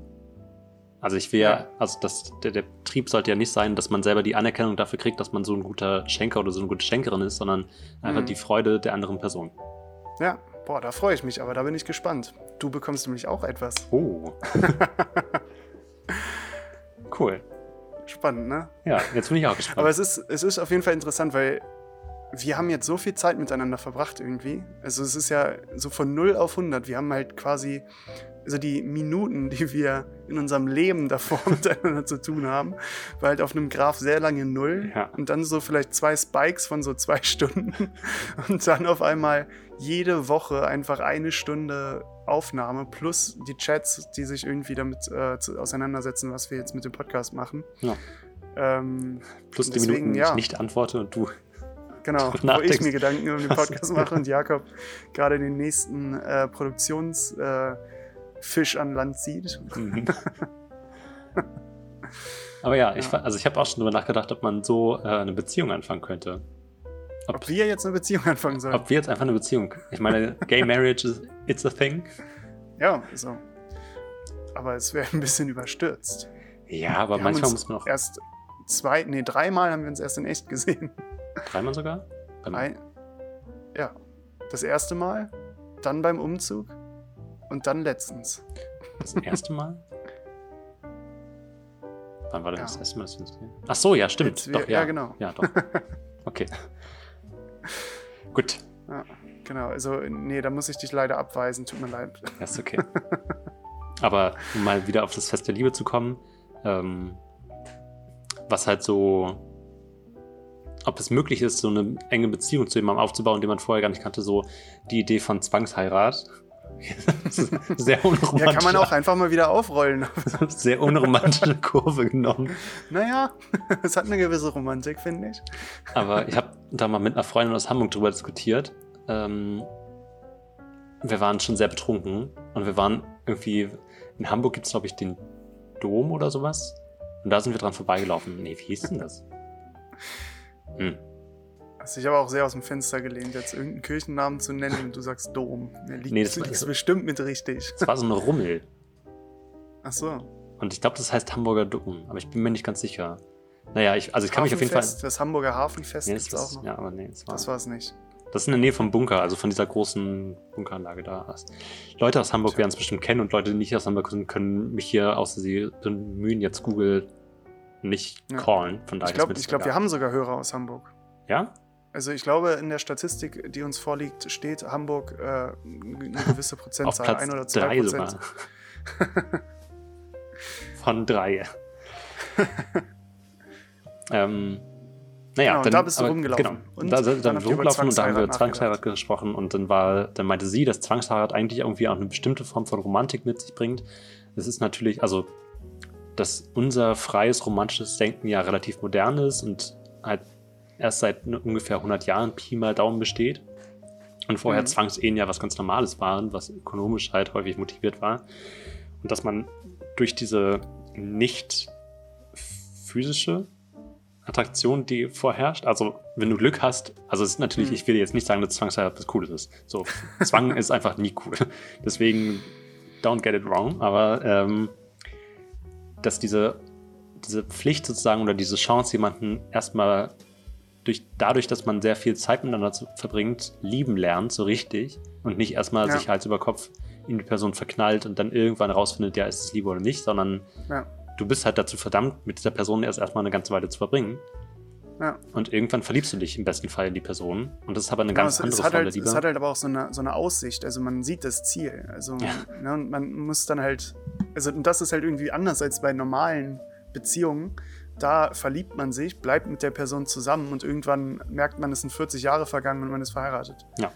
Also ich will ja, also das, der, der Trieb sollte ja nicht sein, dass man selber die Anerkennung dafür kriegt, dass man so ein guter Schenker oder so eine gute Schenkerin ist, sondern einfach Mhm. die Freude der anderen Person. Ja, boah, da freue ich mich, aber da bin ich gespannt. Du bekommst nämlich auch etwas. Oh. cool. Spannend, ne? Ja, jetzt bin ich auch gespannt. Aber es ist, es ist auf jeden Fall interessant, weil wir haben jetzt so viel Zeit miteinander verbracht irgendwie. Also es ist ja so von 0 auf 100. Wir haben halt quasi, also die Minuten, die wir in unserem Leben davor miteinander zu tun haben, war halt auf einem Graph sehr lange 0. Ja. Und dann so vielleicht zwei Spikes von so zwei Stunden. Und dann auf einmal jede Woche einfach eine Stunde Aufnahme plus die Chats, die sich irgendwie damit äh, zu, auseinandersetzen, was wir jetzt mit dem Podcast machen. Ja. Ähm, Plus die deswegen, Minuten, ja. ich nicht antworte und du. Genau, wo ich mir Gedanken um den Podcast mache und Jakob gerade den nächsten äh, Produktionsfisch äh, an Land zieht. Mhm. Aber ja, ich, Ja. fa- also ich habe auch schon drüber nachgedacht, ob man so äh, eine Beziehung anfangen könnte. Ob wir jetzt eine Beziehung anfangen sollen. Ob wir jetzt einfach eine Beziehung. Ich meine, Gay Marriage is it's a thing. Ja, so. Aber es wäre ein bisschen überstürzt. Ja, aber Wir manchmal muss man auch Erst zwei, nee, dreimal haben wir uns erst in echt gesehen. dreimal sogar. Ein, ja, das erste Mal, dann beim Umzug und dann letztens. Das erste Mal? Wann war denn Ja. das erste Mal, dass wir uns gesehen haben? Ach so, ja, stimmt. Jetzt doch, wir- ja. ja, genau. Ja, doch. Okay. Gut, Ja, genau. Also, nee, da muss ich dich leider abweisen. Tut mir leid. ja, ist okay. Aber um mal wieder auf das Fest der Liebe zu kommen, ähm, was halt so, ob es möglich ist, so eine enge Beziehung zu jemandem aufzubauen, den man vorher gar nicht kannte, so die Idee von Zwangsheirat. Das sehr unromantisch. Ja, kann man auch einfach mal wieder aufrollen. sehr unromantische Kurve genommen. naja, es hat eine gewisse Romantik, finde ich. Aber ich habe da mal mit einer Freundin aus Hamburg drüber diskutiert. Ähm, wir waren schon sehr betrunken und wir waren irgendwie, in Hamburg gibt es, glaube ich, den Dom oder sowas. Und da sind wir dran vorbeigelaufen. Nee, wie hieß denn das? Hm. Hast dich aber auch sehr aus dem Fenster gelehnt, jetzt irgendeinen Kirchennamen zu nennen und du sagst Dom. Mir liegt Nee, das war- liegst bestimmt mit richtig. Das war so eine Rummel. Ach so. Und ich glaube, das heißt Hamburger Dom. Aber ich bin mir nicht ganz sicher. Naja, ich, also ich kann mich auf jeden Fall. Das Hamburger Hafenfest Nee, das, auch noch. ja, aber nee, Das war es nicht. Das ist in der Nähe vom Bunker, also von dieser großen Bunkeranlage da. Leute aus Hamburg werden es bestimmt kennen und Leute, die nicht aus Hamburg sind, können mich hier, außer sie bemühen, jetzt Google nicht Ja. callen. Von daher Ich glaube, glaub, wir haben sogar Hörer aus Hamburg. Ja? Also ich glaube, in der Statistik, die uns vorliegt, steht Hamburg äh, eine gewisse Auf Prozentzahl, Platz ein oder zwei drei Prozent. sogar. Von drei. ähm, naja, Genau, und dann, da bist du aber, rumgelaufen. Genau. Und da sind dann dann rumgelaufen und da haben wir über Zwangsheirat gesprochen und dann war, dann meinte sie, dass Zwangsheirat eigentlich irgendwie auch eine bestimmte Form von Romantik mit sich bringt. Es ist natürlich, also, dass unser freies romantisches Denken ja relativ modern ist und halt erst seit ungefähr 100 Jahren Pi mal Daumen besteht. Und vorher Mhm. Zwangsehen ja was ganz Normales waren, was ökonomisch halt häufig motiviert war. Und dass man durch diese nicht physische Attraktion, die vorherrscht, also wenn du Glück hast, also es ist natürlich, Mhm. ich will jetzt nicht sagen, dass Zwangsheirat was Cooles ist. So, Zwang ist einfach nie cool. Deswegen don't get it wrong, aber ähm, dass diese, diese Pflicht sozusagen oder diese Chance, jemanden erstmal durch, dadurch, dass man sehr viel Zeit miteinander zu, verbringt, lieben lernt, so richtig und nicht erstmal Ja. sich Hals über Kopf in die Person verknallt und dann irgendwann rausfindet, ja, ist es Liebe oder nicht, sondern Ja. Du bist halt dazu verdammt, mit dieser Person erst erstmal eine ganze Weile zu verbringen. Ja. Und irgendwann verliebst du dich im besten Fall in die Person. Und das ist aber eine Genau, ganz es, andere es, Form halt, der Liebe. es hat halt aber auch so eine, so eine Aussicht. Also man sieht das Ziel. Also Ja. ne, und man muss dann halt. Also und das ist halt irgendwie anders als bei normalen Beziehungen. Da verliebt man sich, bleibt mit der Person zusammen und irgendwann merkt man, es sind 40 Jahre vergangen und man ist verheiratet. Ja.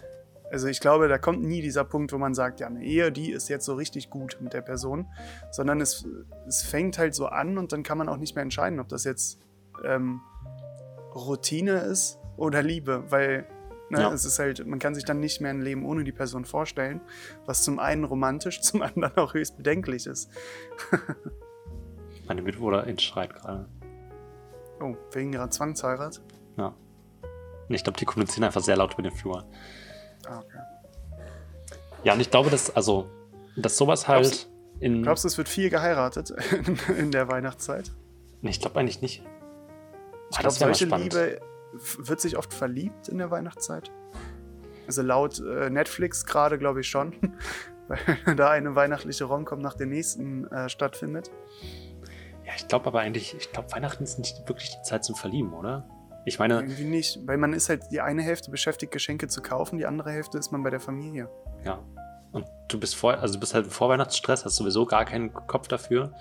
Also ich glaube, da kommt nie dieser Punkt, wo man sagt, ja, eine Ehe, die ist jetzt so richtig gut mit der Person, sondern es, es fängt halt so an und dann kann man auch nicht mehr entscheiden, ob das jetzt ähm, Routine ist oder Liebe, weil ne, Ja. es ist halt, man kann sich dann nicht mehr ein Leben ohne die Person vorstellen, was zum einen romantisch, zum anderen auch höchst bedenklich ist. Meine Mitbewohnerin schreit gerade. Oh, wegen ihrer Zwangsheirat? Ja. Und ich glaube, die kommunizieren einfach sehr laut über den Flur. Ah, okay. Ja, und ich glaube, dass, also, dass sowas halt Glaubst in. Glaubst du, es wird viel geheiratet in, der Weihnachtszeit? Nee, ich glaube eigentlich nicht. Ich glaube, solche. Liebe wird sich oft verliebt in der Weihnachtszeit. Also laut äh, Netflix gerade, glaube ich schon, weil da eine weihnachtliche Romcom nach der nächsten äh, stattfindet. Ja, ich glaube aber eigentlich, ich glaube, Weihnachten ist nicht wirklich die Zeit zum Verlieben, oder? Ich meine, Irgendwie nicht, weil man ist halt die eine Hälfte beschäftigt, Geschenke zu kaufen, die andere Hälfte ist man bei der Familie. ja. Und du bist vor, also du bist halt im Vorweihnachtsstress, hast sowieso gar keinen Kopf dafür.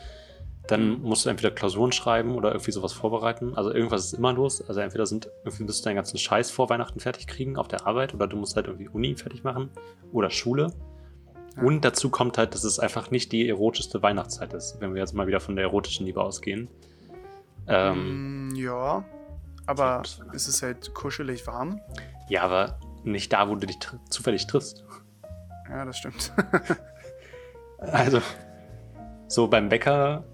Dann musst du entweder Klausuren schreiben oder irgendwie sowas vorbereiten. Also irgendwas ist immer los. Also entweder sind, irgendwie musst du deinen ganzen Scheiß vor Weihnachten fertig kriegen auf der Arbeit oder du musst halt irgendwie Uni fertig machen oder Schule. Ja. Und dazu kommt halt, dass es einfach nicht die erotischste Weihnachtszeit ist, wenn wir jetzt mal wieder von der erotischen Liebe ausgehen. Ähm, Mm, ja, aber es ist halt kuschelig warm. Ja, aber nicht da, wo du dich tr- zufällig triffst. Ja, das stimmt. Also, so beim Bäcker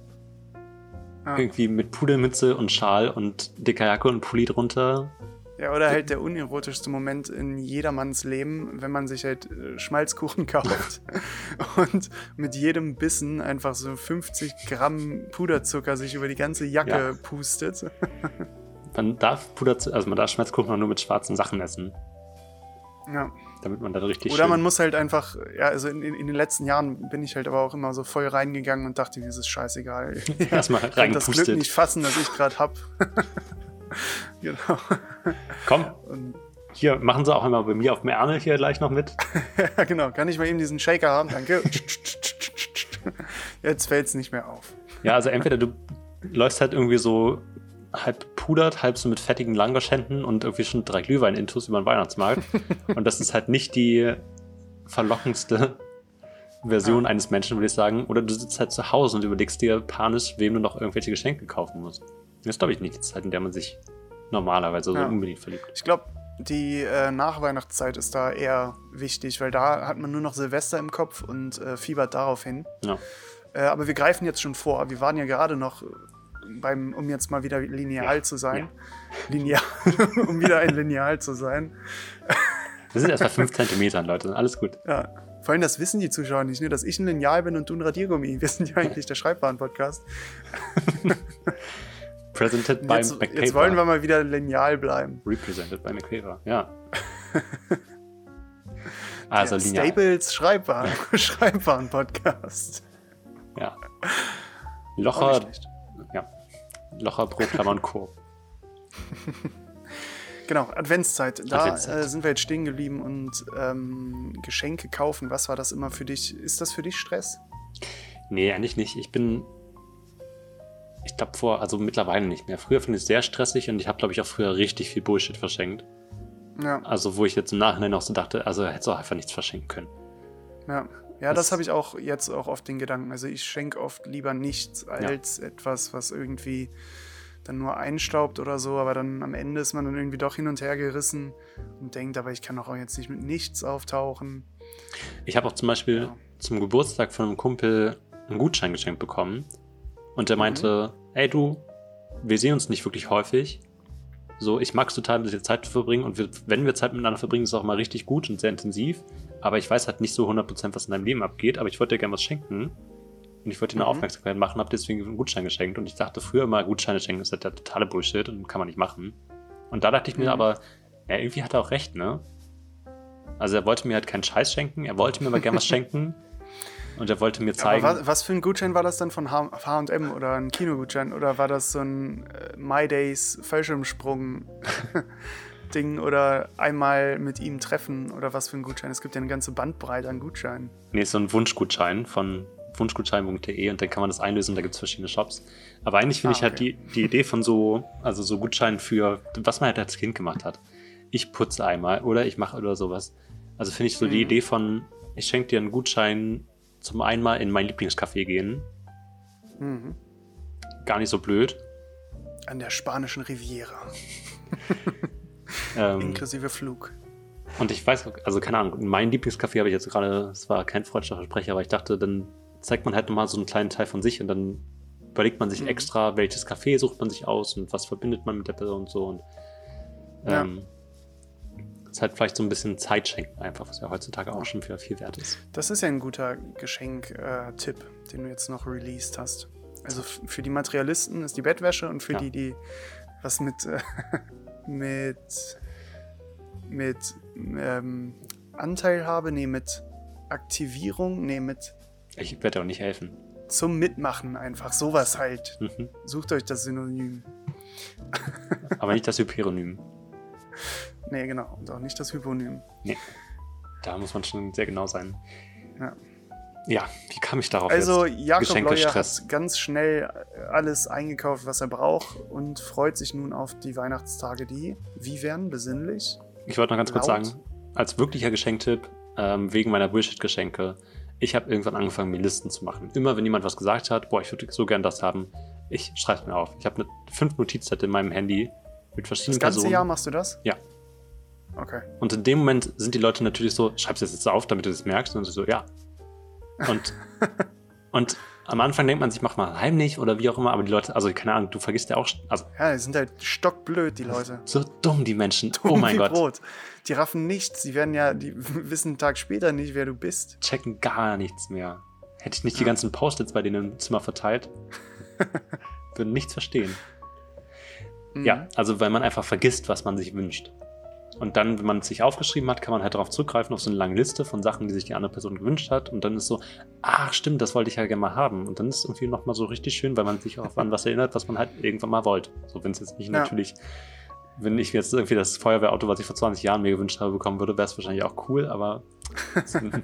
Ja. irgendwie mit Pudelmütze und Schal und dicker Jacke und Pulli drunter. Ja, oder halt der unerotischste Moment in jedermanns Leben, wenn man sich halt äh, Schmalzkuchen kauft und mit jedem Bissen einfach so 50 Gramm Puderzucker sich über die ganze Jacke Ja. pustet. Man darf Puder, also man darf Schmelzkuchen auch nur mit schwarzen Sachen essen. Ja, damit man dann richtig Oder man muss halt einfach, ja, also in, in, in den letzten Jahren bin ich halt aber auch immer so voll reingegangen und dachte, mir ist es scheißegal. erstmal Ich kann das Glück reingepustet. nicht fassen, das ich gerade hab. genau. Komm, Und, hier machen sie auch einmal bei mir auf dem Ärmel hier gleich noch mit. ja, genau. Kann ich mal eben diesen Shaker haben? Danke. Jetzt fällt's nicht mehr auf. Ja, also entweder du läufst halt irgendwie so halb pudert, halb so mit fettigen Langosch-Händen und irgendwie schon drei Glühwein-Intus über den Weihnachtsmarkt. und das ist halt nicht die verlockendste Version Ja. eines Menschen, würde ich sagen. Oder du sitzt halt zu Hause und überlegst dir panisch, wem du noch irgendwelche Geschenke kaufen musst. Das ist, glaube ich, nicht die Zeit, in der man sich normalerweise so Ja. unbedingt verliebt. Ich glaube, die äh, Nachweihnachtszeit ist da eher wichtig, weil da hat man nur noch Silvester im Kopf und äh, fiebert darauf hin. Ja. Äh, aber wir greifen jetzt schon vor. Wir waren ja gerade noch beim, um jetzt mal wieder lineal Ja, zu sein. Lineal, um wieder ein Lineal zu sein. Das sind erst mal 5 Zentimetern, Leute. Alles gut. Ja. Vor allem, das wissen die Zuschauer nicht, ne? dass ich ein Lineal bin und du ein Radiergummi. Wir sind ja eigentlich der Schreibwaren-Podcast. Presented by Jetzt, McPaper. jetzt wollen wir mal wieder lineal bleiben. Represented by McPaper, ja. also der lineal. Staples Schreibwaren, Schreibwaren-Podcast. Ja. Locher, ja. Locher pro Klammer und Co. Genau, Adventszeit. Da Adventszeit. Äh, sind wir jetzt stehen geblieben und ähm, Geschenke kaufen. Was war das immer für dich? Ist das für dich Stress? Nee, eigentlich nicht. Ich bin. Ich glaube vor, also mittlerweile nicht mehr. Früher finde ich es sehr stressig und ich habe, glaube ich, auch früher richtig viel Bullshit verschenkt. Ja, Also, wo ich jetzt im Nachhinein auch so dachte, also hättest du auch einfach nichts verschenken können. ja. Ja, das, Das- habe ich auch jetzt auch oft den Gedanken. Also ich schenke oft lieber nichts als etwas, was irgendwie dann nur einstaubt oder so, aber dann am Ende ist man dann irgendwie doch hin und her gerissen und denkt, aber ich kann doch auch jetzt nicht mit nichts auftauchen. Ich habe auch zum Beispiel Ja. zum Geburtstag von einem Kumpel einen Gutschein geschenkt bekommen. Und der meinte, ey du, wir sehen uns nicht wirklich häufig. So, ich mag es total, mit dir Zeit zu verbringen. Und wir, wenn wir Zeit miteinander verbringen, ist es auch mal richtig gut und sehr intensiv. Aber ich weiß halt nicht so 100%, was in deinem Leben abgeht. Aber ich wollte dir gerne was schenken. Und ich wollte dir eine Mhm. Aufmerksamkeit machen, habe deswegen einen Gutschein geschenkt. Und ich dachte früher immer, Gutscheine schenken ist halt der totale Bullshit und kann man nicht machen. Und da dachte ich mir Mhm. aber, ja, irgendwie hat er auch recht, ne? Also er wollte mir halt keinen Scheiß schenken, er wollte mir aber gerne was schenken. Und er wollte mir zeigen. Aber was, was für ein Gutschein war das dann von H&M oder ein Kinogutschein? Oder war das so ein äh, My Days Fallschirmsprung Ding oder einmal mit ihm treffen oder was für ein Gutschein? Es gibt ja eine ganze Bandbreite an Gutscheinen. Nee, ist so ein Wunschgutschein von wunschgutschein.de und dann kann man das einlösen, da gibt es verschiedene Shops. Aber eigentlich finde Ah, ich halt okay. die, die Idee von so, also so Gutscheinen für, was man halt als Kind gemacht hat. Ich putze einmal oder ich mache oder sowas. Also finde ich so die Mhm. Idee von, ich schenke dir einen Gutschein zum einmal in mein Lieblingscafé gehen, Mhm. gar nicht so blöd. An der spanischen Riviera, Ähm, inklusive Flug. Und ich weiß, also keine Ahnung, mein Lieblingscafé habe ich jetzt gerade, es war kein freundlicher Versprecher, aber ich dachte, dann zeigt man halt nochmal so einen kleinen Teil von sich und dann überlegt man sich Mhm. extra, welches Café sucht man sich aus und was verbindet man mit der Person und so. Und Ja. Ist halt vielleicht so ein bisschen Zeit schenken einfach, was ja heutzutage auch schon für viel wert ist. Das ist ja ein guter Geschenk-Tipp, den du jetzt noch released hast. Also für die Materialisten ist die Bettwäsche und für Ja. die, die was mit, äh, mit, mit ähm, Anteilhabe, nee, mit Aktivierung, nee, mit Ich werde auch nicht helfen. zum Mitmachen einfach. Sowas halt. Mhm. Sucht euch das Synonym. Aber nicht das Hyperonym. Nee, genau. Und auch nicht das Hyponym. Da muss man schon sehr genau sein. Ja. Ja, wie kam ich darauf Also jetzt? Jakob Leuer hat ganz schnell alles eingekauft, was er braucht und freut sich nun auf die Weihnachtstage, die wie werden? Besinnlich? Ich wollte noch ganz kurz Laut. sagen, als wirklicher Geschenktipp, ähm, wegen meiner Bullshit-Geschenke, ich habe irgendwann angefangen, mir Listen zu machen. Immer wenn jemand was gesagt hat, boah, ich würde so gern das haben, ich schreibe es mir auf. Ich habe fünf Notizzettel in meinem Handy mit Das verschiedenen ganze Personen. Jahr machst du das? Ja. Okay. Und in dem Moment sind die Leute natürlich so, schreibst du das jetzt auf, damit du das merkst? Und so, ja. Und, und am Anfang denkt man sich, mach mal heimlich oder wie auch immer, aber die Leute, also keine Ahnung, du vergisst ja auch, also Ja, die sind halt stockblöd, die Leute. so dumm, die Menschen. oh Dumm mein wie Gott. Brot. Die raffen nichts. Die werden ja, die wissen einen Tag später nicht, wer du bist. checken gar nichts mehr. Hätte ich nicht die Ja. ganzen Post-its bei denen im Zimmer verteilt, würden nichts verstehen. Mhm. Ja, also weil man einfach vergisst, was man sich wünscht. Und dann, wenn man es sich aufgeschrieben hat, kann man halt darauf zurückgreifen, auf so eine lange Liste von Sachen, die sich die andere Person gewünscht hat. Und dann ist so, ach stimmt, das wollte ich ja gerne mal haben. Und dann ist es irgendwie nochmal so richtig schön, weil man sich auch an was erinnert, was man halt irgendwann mal wollte. So, wenn es jetzt nicht Ja. natürlich, wenn ich jetzt irgendwie das Feuerwehrauto, was ich vor 20 Jahren mir gewünscht habe, bekommen würde, wäre es wahrscheinlich auch cool, aber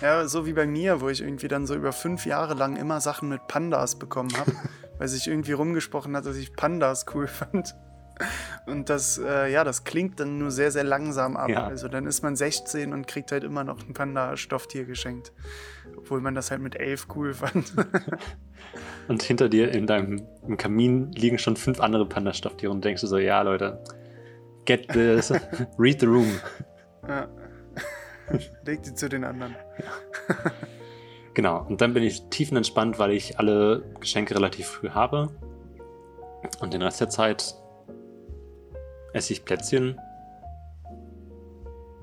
Ja, so wie bei mir, wo ich irgendwie dann so über fünf Jahre lang immer Sachen mit Pandas bekommen habe, weil sich irgendwie rumgesprochen hat, dass ich Pandas cool fand. Und das, äh, ja, das klingt dann nur sehr, sehr langsam ab. Ja. Also dann ist man 16 und kriegt halt immer noch ein Panda-Stofftier geschenkt. Obwohl man das halt mit 11 cool fand. und hinter dir in deinem im Kamin liegen schon fünf andere Panda-Stofftiere und denkst du so, ja Leute, get this, read the room. ja. Leg die zu den anderen. Genau, und dann bin ich tiefenentspannt, weil ich alle Geschenke relativ früh habe. Und den Rest der Zeit esse ich Plätzchen.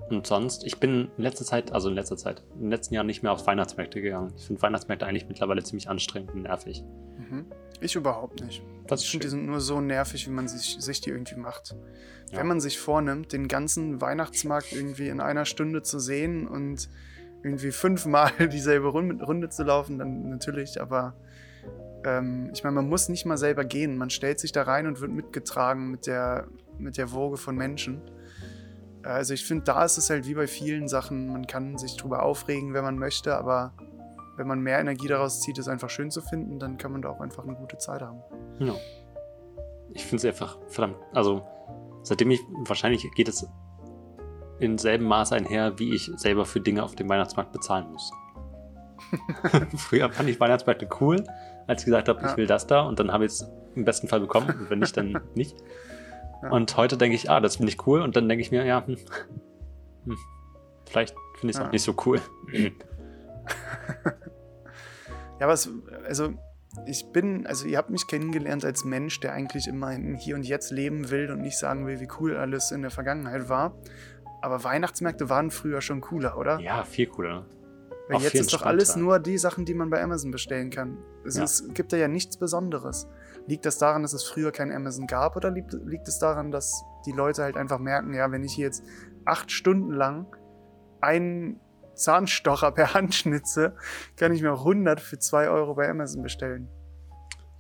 Und sonst, ich bin in letzter Zeit, also in letzter Zeit, in den letzten Jahren nicht mehr auf Weihnachtsmärkte gegangen. Ich finde Weihnachtsmärkte eigentlich mittlerweile ziemlich anstrengend und nervig. Mhm. Ich überhaupt nicht. Das Ich finde, die sind nur so nervig, wie man sich, sich die irgendwie macht. Ja. Wenn man sich vornimmt, den ganzen Weihnachtsmarkt irgendwie in einer Stunde zu sehen und irgendwie fünfmal dieselbe Runde, Runde zu laufen, dann natürlich, aber ähm, ich meine, man muss nicht mal selber gehen. Man stellt sich da rein und wird mitgetragen mit der, mit der Woge von Menschen. Also ich finde, da ist es halt wie bei vielen Sachen, man kann sich drüber aufregen, wenn man möchte, aber wenn man mehr Energie daraus zieht, es einfach schön zu finden, dann kann man da auch einfach eine gute Zeit haben. Ja. Ich finde es einfach verdammt, also seitdem ich, wahrscheinlich geht es in selben Maß einher, wie ich selber für Dinge auf dem Weihnachtsmarkt bezahlen muss. Früher fand ich Weihnachtsmärkte cool, als ich gesagt habe, Ja. ich will das da und dann habe ich es im besten Fall bekommen und wenn nicht, dann nicht. Ja. Und heute denke ich, ah, das finde ich cool und dann denke ich mir, ja, hm, hm, vielleicht finde ich es Ja. auch nicht so cool. Ja, was, also ich bin, also ihr habt mich kennengelernt als Mensch, der eigentlich immer im Hier und Jetzt leben will und nicht sagen will, wie cool alles in der Vergangenheit war. Aber Weihnachtsmärkte waren früher schon cooler, oder? Ja, viel cooler. Weil auch jetzt ist doch alles entspannter. nur die Sachen, die man bei Amazon bestellen kann. Es, Ja. ist, gibt da ja nichts Besonderes. Liegt das daran, dass es früher kein Amazon gab oder liegt, liegt es daran, dass die Leute halt einfach merken, ja, wenn ich hier jetzt acht Stunden lang einen Zahnstocher per Hand schnitze, kann ich mir auch 100 für 2 Euro bei Amazon bestellen.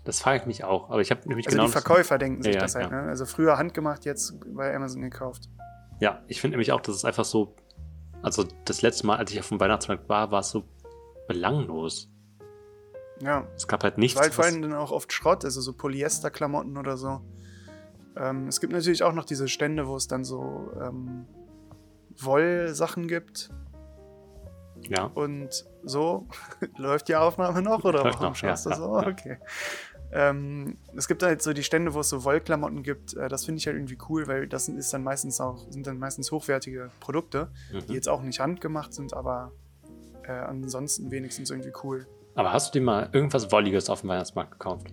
Das frage ich mich auch, aber ich habe nämlich Also genau die Verkäufer denken sich Ja, ja, das halt. ja. Ne? Also früher handgemacht, jetzt bei Amazon gekauft. Ja, ich finde nämlich auch, dass es einfach so. Also das letzte Mal, als ich auf dem Weihnachtsmarkt war, war es so belanglos. Ja, Es gab halt nichts. halt vor allem dann auch oft Schrott, also so Polyesterklamotten oder so. Ähm, es gibt natürlich auch noch diese Stände, wo es dann so ähm, Wollsachen gibt ja, und so. Läuft die Aufnahme noch oder Läuft warum noch, ja, schaust du ja, so? ja. Okay. Ähm, es gibt halt so die Stände, wo es so Wollklamotten gibt. Äh, das finde ich halt irgendwie cool, weil das ist dann meistens auch, sind dann meistens hochwertige Produkte, die mhm. jetzt auch nicht handgemacht sind, aber äh, ansonsten wenigstens irgendwie cool. Aber hast du dir mal irgendwas Wolliges auf dem Weihnachtsmarkt gekauft?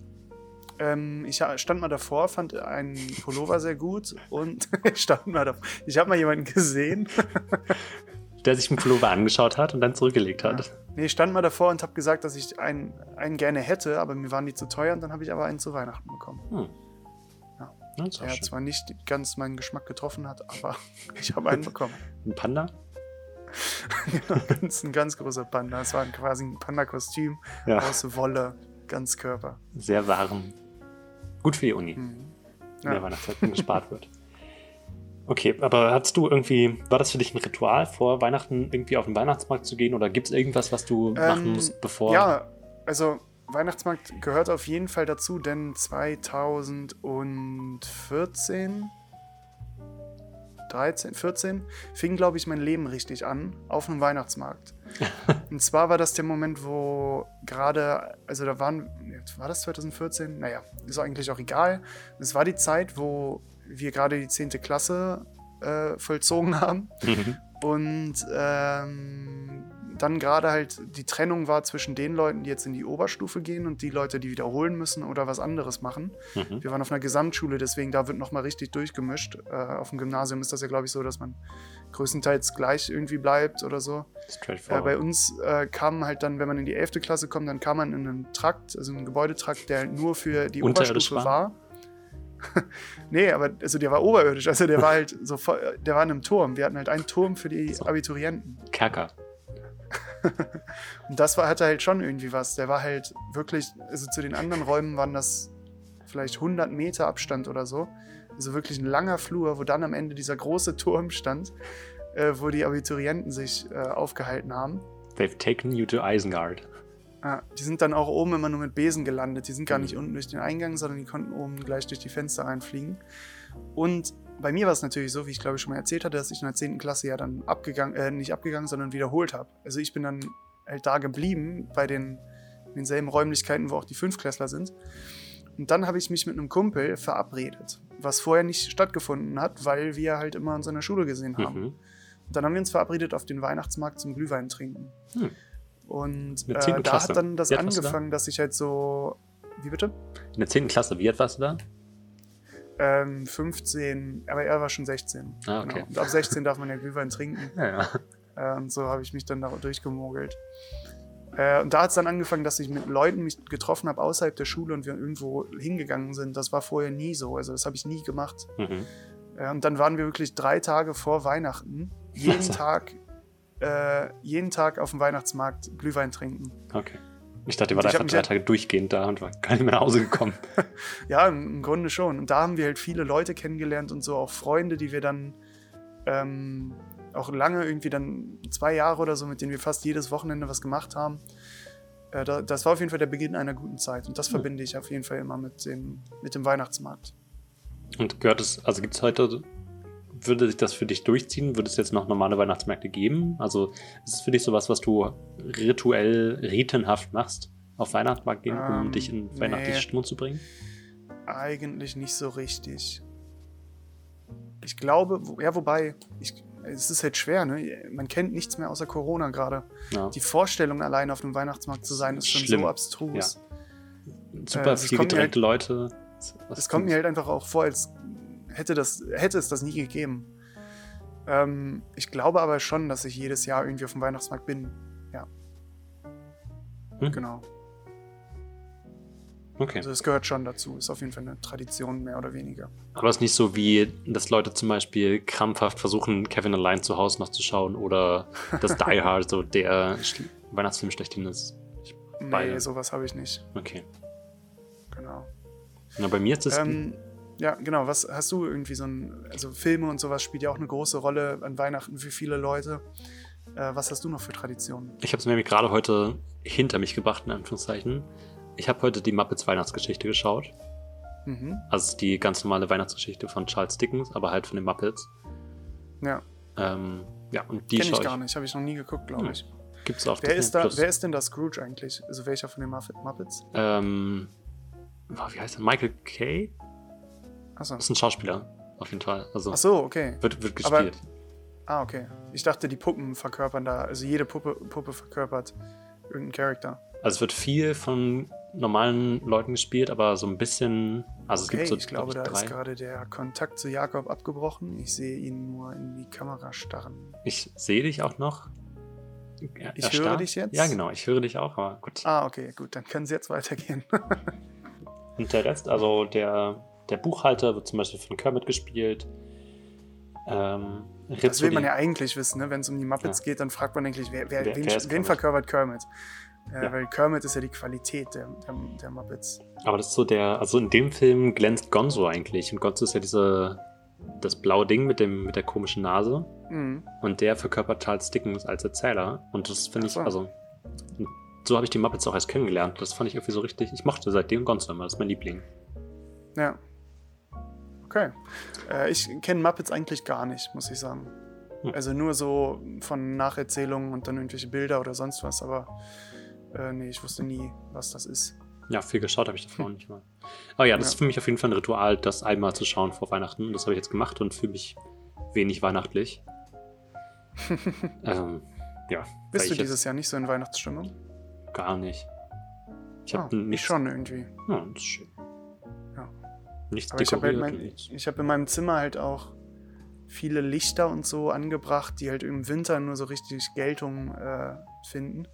Ähm, ich stand mal davor, fand einen Pullover sehr gut und ich stand mal davor. Ich habe mal jemanden gesehen. Der sich einen Pullover angeschaut hat und dann zurückgelegt hat. Nee, ich stand mal davor und habe gesagt, dass ich einen, einen gerne hätte, aber mir waren die zu teuer und dann habe ich aber einen zu Weihnachten bekommen. Hm. Ja. Der schön. zwar nicht ganz meinen Geschmack getroffen hat, aber ich habe einen bekommen. Ein Panda? ganz, ein ganz großer Panda. Es war quasi ein Panda-Kostüm Ja. aus Wolle, ganz Körper. Sehr warm. Gut für die Uni, Mhm. in der Ja. Weihnachtszeit gespart wird. Okay, aber hattest du irgendwie, war das für dich ein Ritual, vor Weihnachten irgendwie auf den Weihnachtsmarkt zu gehen oder gibt es irgendwas, was du machen Ähm, musst, bevor. Ja, also Weihnachtsmarkt gehört auf jeden Fall dazu, denn 2014, 13, 14 fing, glaube ich, mein Leben richtig an auf einem Weihnachtsmarkt. Und zwar war das der Moment, wo gerade, also da waren, war das 2014? Naja, ist eigentlich auch egal. Es war die Zeit, wo wir gerade die 10. Klasse äh, vollzogen haben. Mhm. Und ähm, dann gerade halt die Trennung war zwischen den Leuten, die jetzt in die Oberstufe gehen und die Leute, die wiederholen müssen oder was anderes machen. Mhm. Wir waren auf einer Gesamtschule, deswegen da wird nochmal richtig durchgemischt. Äh, auf dem Gymnasium ist das ja, glaube ich, so, dass man größtenteils gleich irgendwie bleibt oder so. Äh, bei uns äh, kam halt dann, wenn man in die 11. Klasse kommt, dann kam man in einen Trakt, also einen Gebäudetrakt, der nur für die Oberstufe war. nee, aber also der war oberirdisch. Also der war halt so, voll- der war in einem Turm. Wir hatten halt einen Turm für die So. Abiturienten. Kerker. Und das war, hatte halt schon irgendwie was. Der war halt wirklich, also zu den anderen Räumen waren das vielleicht 100 Meter Abstand oder so. Also wirklich ein langer Flur, wo dann am Ende dieser große Turm stand, äh, wo die Abiturienten sich äh, aufgehalten haben. They've taken you to Isengard. Ja, die sind dann auch oben immer nur mit Besen gelandet. Die sind gar Mhm. nicht unten durch den Eingang, sondern die konnten oben gleich durch die Fenster reinfliegen. Und bei mir war es natürlich so, wie ich glaube ich schon mal erzählt hatte, dass ich in der 10. Klasse ja dann abgegangen, äh, nicht abgegangen, sondern wiederholt habe. Also ich bin dann halt da geblieben bei den denselben Räumlichkeiten, wo auch die Fünftklässler sind. Und dann habe ich mich mit einem Kumpel verabredet, was vorher nicht stattgefunden hat, weil wir halt immer uns in der Schule gesehen haben. Mhm. Und dann haben wir uns verabredet auf den Weihnachtsmarkt zum Glühwein trinken. Hm. Und äh, da hat dann das du da? angefangen, dass ich halt so. Wie bitte? In der 10. Klasse, wie alt warst du da? Ähm, 15, aber er war schon 16. Ah, okay. Genau. Und ab 16 darf man ja Glühwein trinken. Ja, ja. Und so habe ich mich dann da durchgemogelt. Äh, und da hat es dann angefangen, dass ich mit Leuten mich getroffen habe außerhalb der Schule und wir irgendwo hingegangen sind. Das war vorher nie so. Also das habe ich nie gemacht. Mhm. Äh, und dann waren wir wirklich drei Tage vor Weihnachten, jeden Also. Tag, äh, jeden Tag auf dem Weihnachtsmarkt Glühwein trinken. Okay. Ich dachte, ihr wart einfach drei halt- Tage durchgehend da und war gar nicht mehr nach Hause gekommen. Ja, im, Grunde schon. Und da haben wir halt viele Leute kennengelernt und so auch Freunde, die wir dann ähm, auch lange irgendwie dann zwei Jahre oder so, mit denen wir fast jedes Wochenende was gemacht haben. Äh, da, das war auf jeden Fall der Beginn einer guten Zeit. Und das Hm. verbinde ich auf jeden Fall immer mit dem, mit dem Weihnachtsmarkt. Und gehört es, also gibt es heute, würde sich das für dich durchziehen? Würde es jetzt noch normale Weihnachtsmärkte geben? Also ist es für dich sowas, was du rituell, ritenhaft machst, auf Weihnachtsmarkt gehen, um Ähm, dich in nee. weihnachtliche Stimmung zu bringen? Eigentlich nicht so richtig. Ich glaube, ja, wobei, ich, es ist halt schwer, ne? Man kennt nichts mehr außer Corona gerade. Ja. Die Vorstellung, allein auf einem Weihnachtsmarkt zu sein, ist schon Schlimm. so abstrus. Super äh, viel gedrängte Leute. Es kommt mir halt einfach auch vor, als hätte, das, hätte es das nie gegeben. Ähm, ich glaube aber schon, dass ich jedes Jahr irgendwie auf dem Weihnachtsmarkt bin. Ja. Hm. Genau. Okay. Also es gehört schon dazu. Ist auf jeden Fall eine Tradition, mehr oder weniger. Aber es ist nicht so wie, dass Leute zum Beispiel krampfhaft versuchen, Kevin allein zu Hause noch zu schauen oder dass Die Hard so der Weihnachtsfilm schlechthin ist. Nee, Beide. sowas habe ich nicht. Okay. Genau. Na, bei mir ist das. Ähm, ja, genau. Was hast du irgendwie so ein, also Filme und sowas spielt ja auch eine große Rolle an Weihnachten für viele Leute. Äh, was hast du noch für Traditionen? Ich habe es mir nämlich gerade heute hinter mich gebracht, in Anführungszeichen. Ich habe heute die Muppets Weihnachtsgeschichte geschaut. Mhm. Also die ganz normale Weihnachtsgeschichte von Charles Dickens, aber halt von den Muppets. Ja, Ähm, ja, und die kenne ich gar nicht. Habe ich noch nie geguckt, glaube Hm. ich. Gibt's auf Wer ist, da, wer ist denn da Scrooge eigentlich? Also welcher von den Muppets? Ähm, wie heißt er? Michael Kay? Achso. Ist ein Schauspieler, auf jeden Fall. Also Ach so, okay. wird, wird Aber- gespielt. Ah, okay. Ich dachte, die Puppen verkörpern da, also jede Puppe, Puppe verkörpert irgendeinen Charakter. Also es wird viel von normalen Leuten gespielt, aber so ein bisschen. Also Okay, es gibt so ich glaube, glaub da ist drei. gerade der Kontakt zu Jakob abgebrochen. Ich sehe ihn nur in die Kamera starren. Ich sehe dich auch noch. Er- Ich er höre dich jetzt? Ja, genau, ich höre dich auch, aber gut. Ah, okay, gut, dann können Sie jetzt weitergehen. Und der Rest, also der, der Buchhalter wird zum Beispiel von Kermit gespielt. Ähm, Das Rizzo will man ja eigentlich wissen, ne? wenn es um die Muppets geht, dann fragt man eigentlich, wer, wer, Wer- wen, wen verkörpert Kermit? Äh, Ja. Weil Kermit ist ja die Qualität der, der, der Muppets. Aber das ist so der, also in dem Film glänzt Gonzo eigentlich. Und Gonzo ist ja diese, das blaue Ding mit, dem, mit der komischen Nase. Mhm. Und der verkörpert Charles Dickens als Erzähler. Und das finde ich, so. also. und So habe ich die Muppets auch erst kennengelernt. Das fand ich irgendwie so richtig. Ich mochte seitdem Gonzo immer, das ist mein Liebling. Ja. Okay. Äh, ich kenne Muppets eigentlich gar nicht, muss ich sagen. Hm. Also nur so von Nacherzählungen und dann irgendwelche Bilder oder sonst was, aber äh, nee, ich wusste nie, was das ist. Ja, viel geschaut habe ich davor nicht mal. Aber ja, das Ja. ist für mich auf jeden Fall ein Ritual, das einmal zu schauen vor Weihnachten. Das habe ich jetzt gemacht und fühle mich wenig weihnachtlich. ähm, ja. Bist du dieses Jahr nicht so in Weihnachtsstimmung? Gar nicht. Ich habe Ah, nichts. ich schon irgendwie. Ja, das ist schön. Nichts Aber ich habe halt mein, ich habe in meinem Zimmer halt auch viele Lichter und so angebracht, die halt im Winter nur so richtig Geltung äh, finden.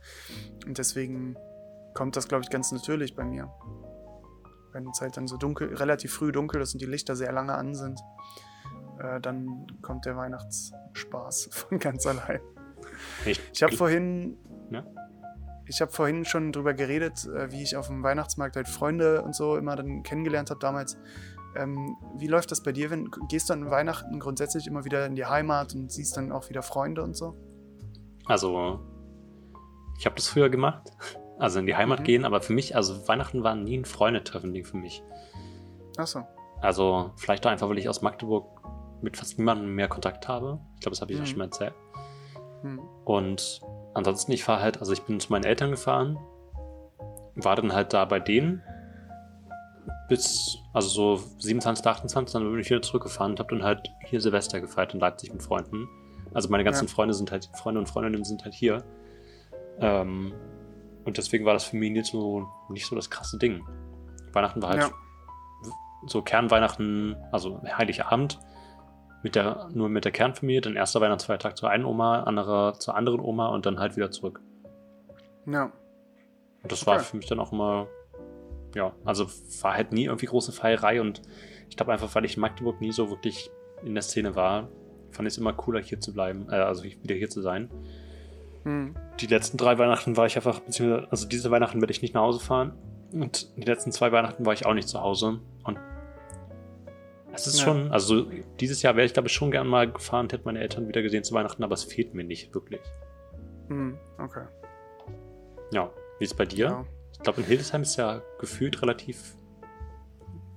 Und deswegen kommt das, glaube ich, ganz natürlich bei mir. wenn es halt dann so dunkel, relativ früh dunkel ist und die Lichter sehr lange an sind, äh, dann kommt der Weihnachtsspaß von ganz allein. Ich, Ich habe vorhin, Ja? Ich habe vorhin schon drüber geredet, äh, wie ich auf dem Weihnachtsmarkt halt Freunde und so immer dann kennengelernt habe damals. Ähm, wie läuft das bei dir, wenn gehst du an Weihnachten grundsätzlich immer wieder in die Heimat und siehst dann auch wieder Freunde und so? Also, ich habe das früher gemacht, also in die Heimat Mhm. gehen, aber für mich, also Weihnachten war nie ein Freundetreffen-Ding für mich. Achso. Also, vielleicht auch einfach, weil ich aus Magdeburg mit fast niemandem mehr Kontakt habe. Ich glaube, das habe ich Mhm. schon mal erzählt. Hm. Und ansonsten, ich fahre halt, also ich bin zu meinen Eltern gefahren, war dann halt da bei denen bis, also so 27, 28, dann bin ich wieder zurückgefahren und habe dann halt hier Silvester gefeiert in Leipzig mit Freunden. Also meine ganzen Ja. Freunde sind halt, Freunde und Freundinnen sind halt hier. Ähm, und deswegen war das für mich nicht so, nicht so das krasse Ding. Weihnachten war halt Ja. so Kernweihnachten, also Heiligabend, mit der, nur mit der Kernfamilie, dann erster Weihnachtsfeiertag zur einen Oma, anderer zur anderen Oma und dann halt wieder zurück. Ja. Und das war Okay. für mich dann auch immer, ja, also war halt nie irgendwie große Feierei und ich glaube einfach, weil ich in Magdeburg nie so wirklich in der Szene war, fand ich es immer cooler hier zu bleiben, äh, also wieder hier zu sein. Hm. Die letzten drei Weihnachten war ich einfach, beziehungsweise, also diese Weihnachten werde ich nicht nach Hause fahren und die letzten zwei Weihnachten war ich auch nicht zu Hause und es ist Ja. schon, also dieses Jahr wäre ich glaube ich schon gern mal gefahren, und hätte meine Eltern wieder gesehen zu Weihnachten, aber es fehlt mir nicht wirklich. Hm. Okay. Ja, wie ist es bei dir? Ja. Ich glaube, in Hildesheim ist ja gefühlt relativ.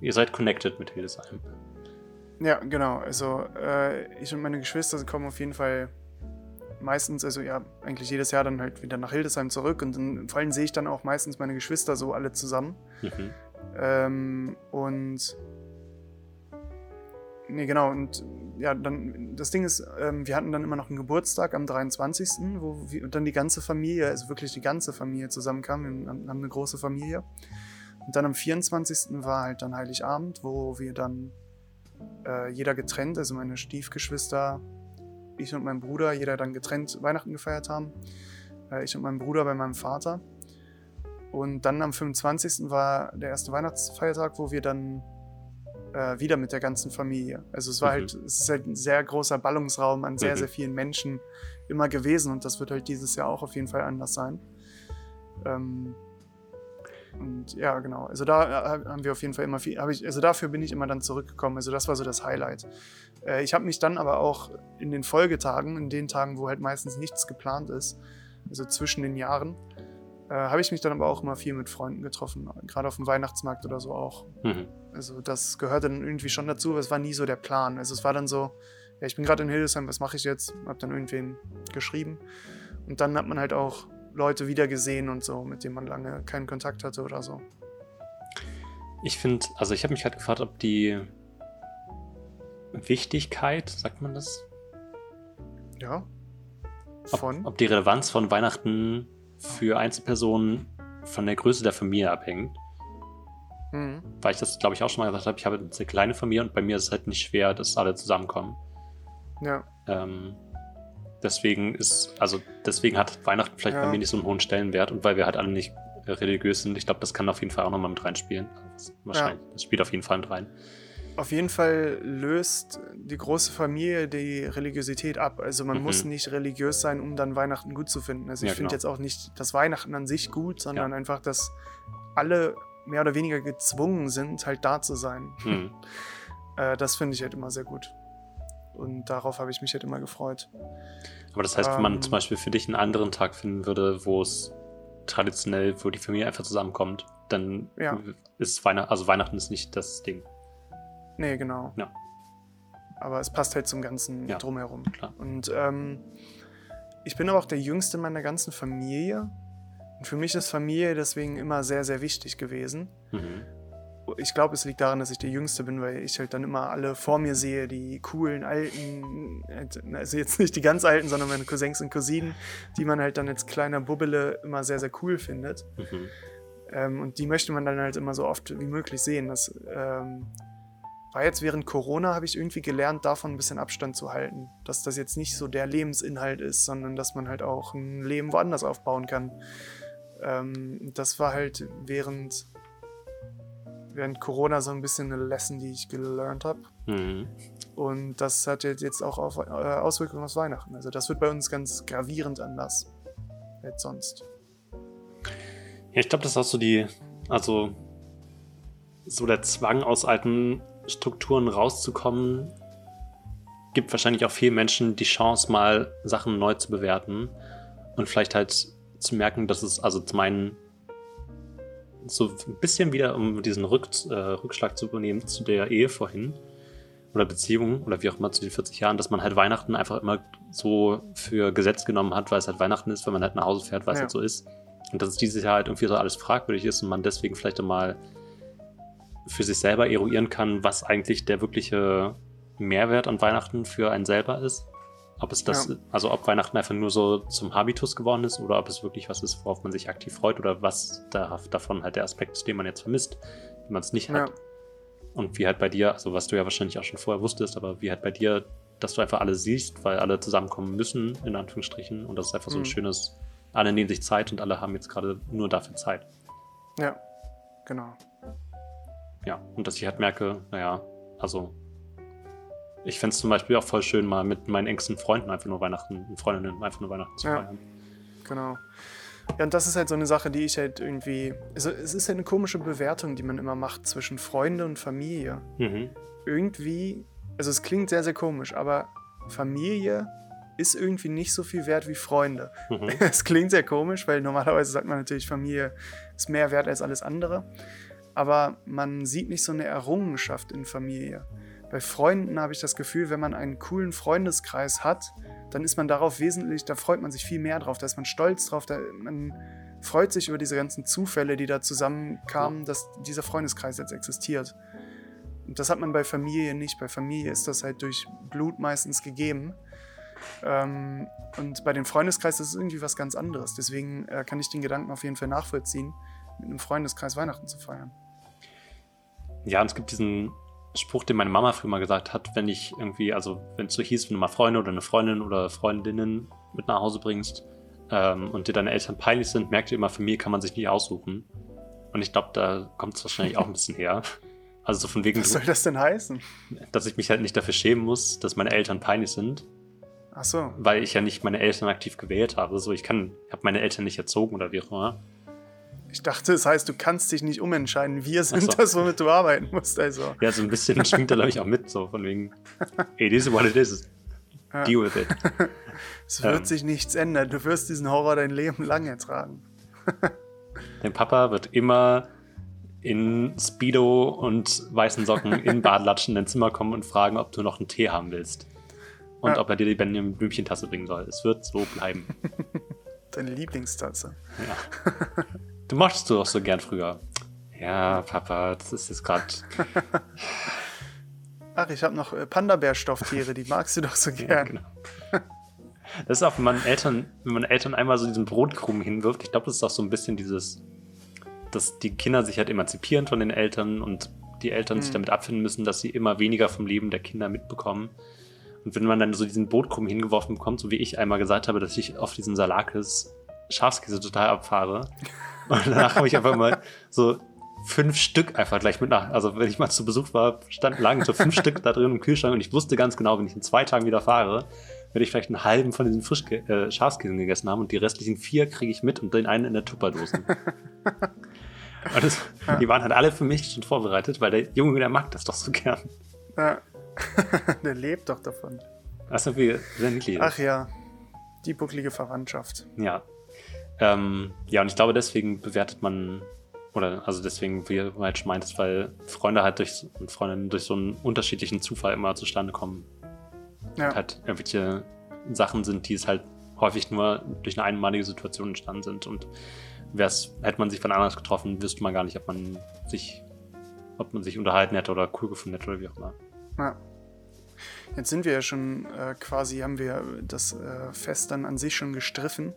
Ihr seid connected mit Hildesheim. Ja, genau. Also äh, ich und meine Geschwister kommen auf jeden Fall meistens, also ja, eigentlich jedes Jahr dann halt wieder nach Hildesheim zurück und dann, vor allem sehe ich dann auch meistens meine Geschwister so alle zusammen. Mhm. Ähm, und nee, genau, und ja, dann, das Ding ist, ähm, wir hatten dann immer noch einen Geburtstag am 23., wo wir, dann die ganze Familie, also wirklich die ganze Familie zusammenkam. Wir haben haben eine große Familie. Und dann am 24. war halt dann Heiligabend, wo wir dann äh, jeder getrennt, also meine Stiefgeschwister, ich und mein Bruder, jeder dann getrennt Weihnachten gefeiert haben. Äh, ich und mein Bruder bei meinem Vater. Und dann am 25. war der erste Weihnachtsfeiertag, wo wir dann äh, wieder mit der ganzen Familie. Also es war Mhm. halt, es ist halt ein sehr großer Ballungsraum an sehr, Mhm. sehr vielen Menschen immer gewesen und das wird halt dieses Jahr auch auf jeden Fall anders sein. Ähm, und ja, genau. Also da äh, haben wir auf jeden Fall immer viel, habe ich, also dafür bin ich immer dann zurückgekommen. Also das war so das Highlight. Äh, ich habe mich dann aber auch in den Folgetagen, in den Tagen, wo halt meistens nichts geplant ist, also zwischen den Jahren, äh, habe ich mich dann aber auch immer viel mit Freunden getroffen, gerade auf dem Weihnachtsmarkt oder so auch. Mhm. Also das gehörte dann irgendwie schon dazu, aber es war nie so der Plan. Also es war dann so, ja, ich bin gerade in Hildesheim, was mache ich jetzt? Hab dann irgendwen geschrieben. Und dann hat man halt auch Leute wieder gesehen und so, mit denen man lange keinen Kontakt hatte oder so. Ich finde, also ich habe mich halt gefragt, ob die Wichtigkeit, sagt man das? Ja. Ob, Von? ob die Relevanz von Weihnachten für Einzelpersonen von der Größe der Familie abhängt. Mhm. Weil ich das, glaube ich, auch schon mal gesagt habe, ich habe eine sehr kleine Familie und bei mir ist es halt nicht schwer, dass alle zusammenkommen. Ja. Ähm, deswegen ist, also deswegen hat Weihnachten vielleicht Ja. bei mir nicht so einen hohen Stellenwert und weil wir halt alle nicht äh, religiös sind, ich glaube, das kann auf jeden Fall auch nochmal mit reinspielen. Das, wahrscheinlich, das spielt auf jeden Fall mit rein. Auf jeden Fall löst die große Familie die Religiosität ab. Also man Mhm. muss nicht religiös sein, um dann Weihnachten gut zu finden. Also ich Ja, finde genau. jetzt auch nicht das Weihnachten an sich gut, sondern einfach, dass alle mehr oder weniger gezwungen sind, halt da zu sein. Hm. Äh, das finde ich halt immer sehr gut. Und darauf habe ich mich halt immer gefreut. Aber das heißt, wenn man Ähm. zum Beispiel für dich einen anderen Tag finden würde, wo es traditionell, wo die Familie einfach zusammenkommt, dann Ja. ist Weihnachten, also Weihnachten ist nicht das Ding. Nee, genau. Ja. Aber es passt halt zum Ganzen Ja, drumherum. klar. Und ähm, ich bin aber auch der Jüngste in meiner ganzen Familie. Und für mich ist Familie deswegen immer sehr, sehr wichtig gewesen. Mhm. Ich glaube, es liegt daran, dass ich der Jüngste bin, weil ich halt dann immer alle vor mir sehe, die coolen, alten, also jetzt nicht die ganz alten, sondern meine Cousins und Cousinen, die man halt dann als kleiner Bubbele immer sehr, sehr cool findet. Mhm. Ähm, und die möchte man dann halt immer so oft wie möglich sehen. Das ähm, war jetzt während Corona, habe ich irgendwie gelernt, davon ein bisschen Abstand zu halten. Dass das jetzt nicht so der Lebensinhalt ist, sondern dass man halt auch ein Leben woanders aufbauen kann. Ähm, das war halt während während Corona so ein bisschen eine Lesson, die ich gelernt habe. Mhm. Und das hat jetzt auch auf, äh, Auswirkungen auf Weihnachten. Also das wird bei uns ganz gravierend anders als sonst. Ja, ich glaube, das ist auch so die, also so der Zwang aus alten Strukturen rauszukommen, gibt wahrscheinlich auch vielen Menschen die Chance, mal Sachen neu zu bewerten und vielleicht halt zu merken, dass es, also zum einen so ein bisschen wieder, um diesen Rück, äh, Rückschlag zu übernehmen zu der Ehe vorhin oder Beziehung oder wie auch immer zu den 40 Jahren, dass man halt Weihnachten einfach immer so für Gesetz genommen hat, weil es halt Weihnachten ist, wenn man halt nach Hause fährt, weil es Ja. halt so ist. Und dass es dieses Jahr halt irgendwie so alles fragwürdig ist und man deswegen vielleicht einmal für sich selber eruieren kann, was eigentlich der wirkliche Mehrwert an Weihnachten für einen selber ist. Ob es das, Ja. also ob Weihnachten einfach nur so zum Habitus geworden ist oder ob es wirklich was ist, worauf man sich aktiv freut oder was da, davon halt der Aspekt ist, den man jetzt vermisst, wenn man es nicht hat. Ja. Und wie halt bei dir, also was du ja wahrscheinlich auch schon vorher wusstest, aber wie halt bei dir, dass du einfach alle siehst, weil alle zusammenkommen müssen, in Anführungsstrichen. Und das ist einfach so ein Mhm. schönes, alle nehmen sich Zeit und alle haben jetzt gerade nur dafür Zeit. Ja, genau. Ja, und dass ich halt merke, naja, also ich fände es zum Beispiel auch voll schön, mal mit meinen engsten Freunden einfach nur Weihnachten, und Freundinnen einfach nur Weihnachten zu Ja. feiern. Genau. Ja, und das ist halt so eine Sache, die ich halt irgendwie. Also, es ist halt eine komische Bewertung, die man immer macht zwischen Freunde und Familie. Mhm. Irgendwie, also es klingt sehr, sehr komisch, aber Familie ist irgendwie nicht so viel wert wie Freunde. Mhm. Es klingt sehr komisch, weil normalerweise sagt man natürlich, Familie ist mehr wert als alles andere. Aber man sieht nicht so eine Errungenschaft in Familie. Bei Freunden habe ich das Gefühl, wenn man einen coolen Freundeskreis hat, dann ist man darauf wesentlich, da freut man sich viel mehr drauf, da ist man stolz drauf, da, man freut sich über diese ganzen Zufälle, die da zusammenkamen, dass dieser Freundeskreis jetzt existiert. Und das hat man bei Familie nicht. Bei Familie ist das halt durch Blut meistens gegeben. Ähm, und bei dem Freundeskreis ist es irgendwie was ganz anderes. Deswegen äh, kann ich den Gedanken auf jeden Fall nachvollziehen, mit einem Freundeskreis Weihnachten zu feiern. Ja, und es gibt diesen Spruch, den meine Mama früher mal gesagt hat, wenn ich irgendwie, also wenn es so hieß, wenn du mal Freunde oder eine Freundin oder Freundinnen mit nach Hause bringst ähm, und dir deine Eltern peinlich sind, merk dir immer, Familie kann man sich nicht aussuchen. Und ich glaube, da kommt es wahrscheinlich auch ein bisschen her. Also so von wegen, Was soll das denn heißen? dass ich mich halt nicht dafür schämen muss, dass meine Eltern peinlich sind, Ach so. weil ich ja nicht meine Eltern aktiv gewählt habe. So, ich kann, ich habe meine Eltern nicht erzogen oder wie auch immer. Ich dachte, es heißt, du kannst dich nicht umentscheiden. Wir sind so. das, womit du arbeiten musst. Also. Ja, so ein bisschen schwingt da, glaube ich, auch mit, so von wegen, it is what it is. Ja. Deal with it. Es wird Ähm. sich nichts ändern. Du wirst diesen Horror dein Leben lang ertragen. Dein Papa wird immer in Speedo und weißen Socken in Badlatschen in dein Zimmer kommen und fragen, ob du noch einen Tee haben willst. Und Ja. ob er dir die Benjamin Blümchentasse bringen soll. Es wird so bleiben. Deine Lieblingstasse. Ja. Du mochtest du doch so gern früher. Ja, Papa, das ist jetzt gerade. Ach, ich habe noch äh, Panda-Bär-Stofftiere, die magst du doch so Ja, gern. genau. Das ist auch, wenn man Eltern, wenn man Eltern einmal so diesen Brotkrumen hinwirft, ich glaube, das ist auch so ein bisschen dieses, dass die Kinder sich halt emanzipieren von den Eltern und die Eltern sich Mhm. damit abfinden müssen, dass sie immer weniger vom Leben der Kinder mitbekommen. Und wenn man dann so diesen Brotkrumen hingeworfen bekommt, so wie ich einmal gesagt habe, dass ich auf diesen Salakis Schafskäse total abfahre. Und danach habe ich einfach mal so fünf Stück einfach gleich mit nach. Also wenn ich mal zu Besuch war, standen lagen so fünf Stück da drin im Kühlschrank und ich wusste ganz genau, wenn ich in zwei Tagen wieder fahre, werde ich vielleicht einen halben von diesen Frisch äh, Schafskäsen gegessen haben und die restlichen vier kriege ich mit und den einen in der Tupperdose. und das, die waren halt alle für mich schon vorbereitet, weil der Junge, der mag das doch so gern. Ja. Der lebt doch davon. Das ist irgendwie sehr niedlich. Ach ja, die bucklige Verwandtschaft. Ja. Ähm, ja, und ich glaube, deswegen bewertet man, oder also deswegen, wie du halt schon meintest, weil Freunde halt durch und Freundinnen durch so einen unterschiedlichen Zufall immer zustande kommen. Ja, Halt irgendwelche Sachen sind, die es halt häufig nur durch eine einmalige Situation entstanden sind. Und wär's, hätte man sich von anders getroffen, wüsste man gar nicht, ob man sich, ob man sich unterhalten hätte oder cool gefunden hätte oder wie auch immer. ja. Jetzt sind wir ja schon äh, quasi, haben wir das äh, Fest dann an sich schon gestriffen.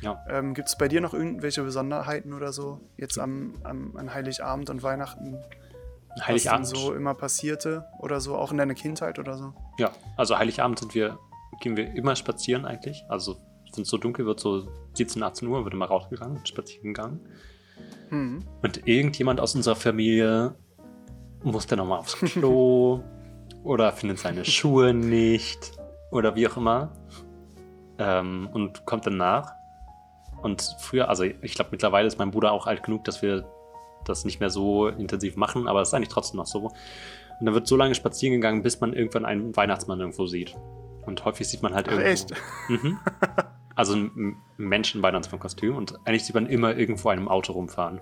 Ja. Ähm, Gibt es bei dir noch irgendwelche Besonderheiten oder so? Jetzt am, am, an Heiligabend und Weihnachten? Heiligabend. Was denn so immer passierte oder so, auch in deiner Kindheit oder so? Ja, also Heiligabend sind wir, gehen wir immer spazieren eigentlich. Also wenn es so dunkel wird, so 17, 18 Uhr, wird immer rausgegangen, spazieren gegangen. Hm. Und irgendjemand aus unserer Familie muss der nochmal aufs Klo oder findet seine Schuhe nicht oder wie auch immer ähm, und kommt dann nach. Und früher, also ich glaube, mittlerweile ist mein Bruder auch alt genug, dass wir das nicht mehr so intensiv machen, aber es ist eigentlich trotzdem noch so. Und dann wird so lange spazieren gegangen, bis man irgendwann einen Weihnachtsmann irgendwo sieht. Und häufig sieht man halt Ach, irgendwo. echt? Mhm. Also ein Menschen-Weihnachtsmann-Kostüm und eigentlich sieht man immer irgendwo einem Auto rumfahren.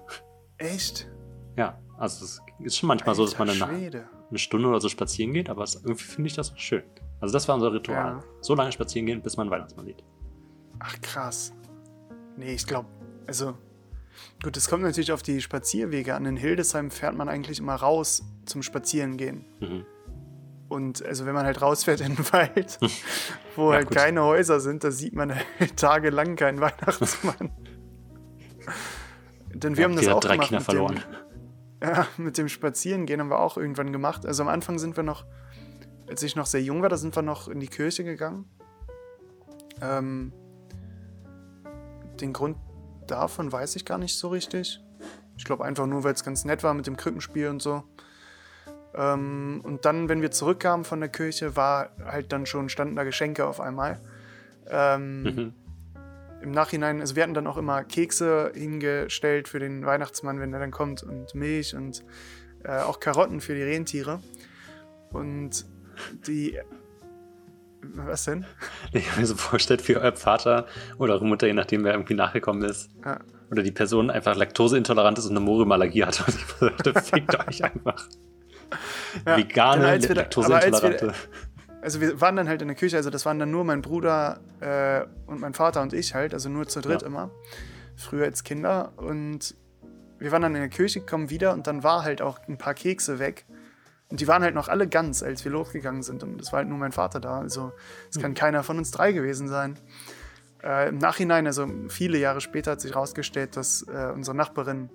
Echt? Ja, also es ist schon manchmal so, dass man Alter dann Schwede. Eine Stunde oder so spazieren geht, aber irgendwie finde ich das auch schön. Also das war unser Ritual. Ja. So lange spazieren gehen, bis man Weihnachtsmann sieht. Ach krass. Nee, ich glaube, also gut, es kommt natürlich auf die Spazierwege an. In Hildesheim fährt man eigentlich immer raus zum Spazierengehen. Mhm. Und also wenn man halt rausfährt in den Wald, wo Ja, halt gut. keine Häuser sind, da sieht man halt tagelang keinen Weihnachtsmann. Denn wir haben das auch drei gemacht Kinder verloren. Dem, ja, mit dem Spazierengehen haben wir auch irgendwann gemacht. Also am Anfang sind wir noch, als ich noch sehr jung war, da sind wir noch in die Kirche gegangen. Ähm, den Grund davon weiß ich gar nicht so richtig. Ich glaube einfach nur, weil es ganz nett war mit dem Krippenspiel und so. Ähm, und dann, wenn wir zurückkamen von der Kirche, war halt dann schon, standen da Geschenke auf einmal. Ähm, Mhm. Im Nachhinein, also wir hatten dann auch immer Kekse hingestellt für den Weihnachtsmann, wenn er dann kommt und Milch und äh, auch Karotten für die Rentiere. Und die. Was denn? Ich habe mir so vorgestellt, wie euer Vater oder eure Mutter, je nachdem wer irgendwie nachgekommen ist, Ja. oder die Person einfach laktoseintolerant ist und eine Moriumallergie hat. Und ich dachte, fickt euch einfach. Ja, Vegane, wir- laktoseintolerante. Also wir waren dann halt in der Küche, also das waren dann nur mein Bruder äh, und mein Vater und ich halt, also nur zu dritt Ja. immer. Früher als Kinder. Und wir waren dann in der Küche, kommen wieder und dann war halt auch ein paar Kekse weg. Und die waren halt noch alle ganz, als wir losgegangen sind. Und es war halt nur mein Vater da. Also es Hm. kann keiner von uns drei gewesen sein. Äh, Im Nachhinein, also viele Jahre später, hat sich herausgestellt, dass äh, unsere Nachbarin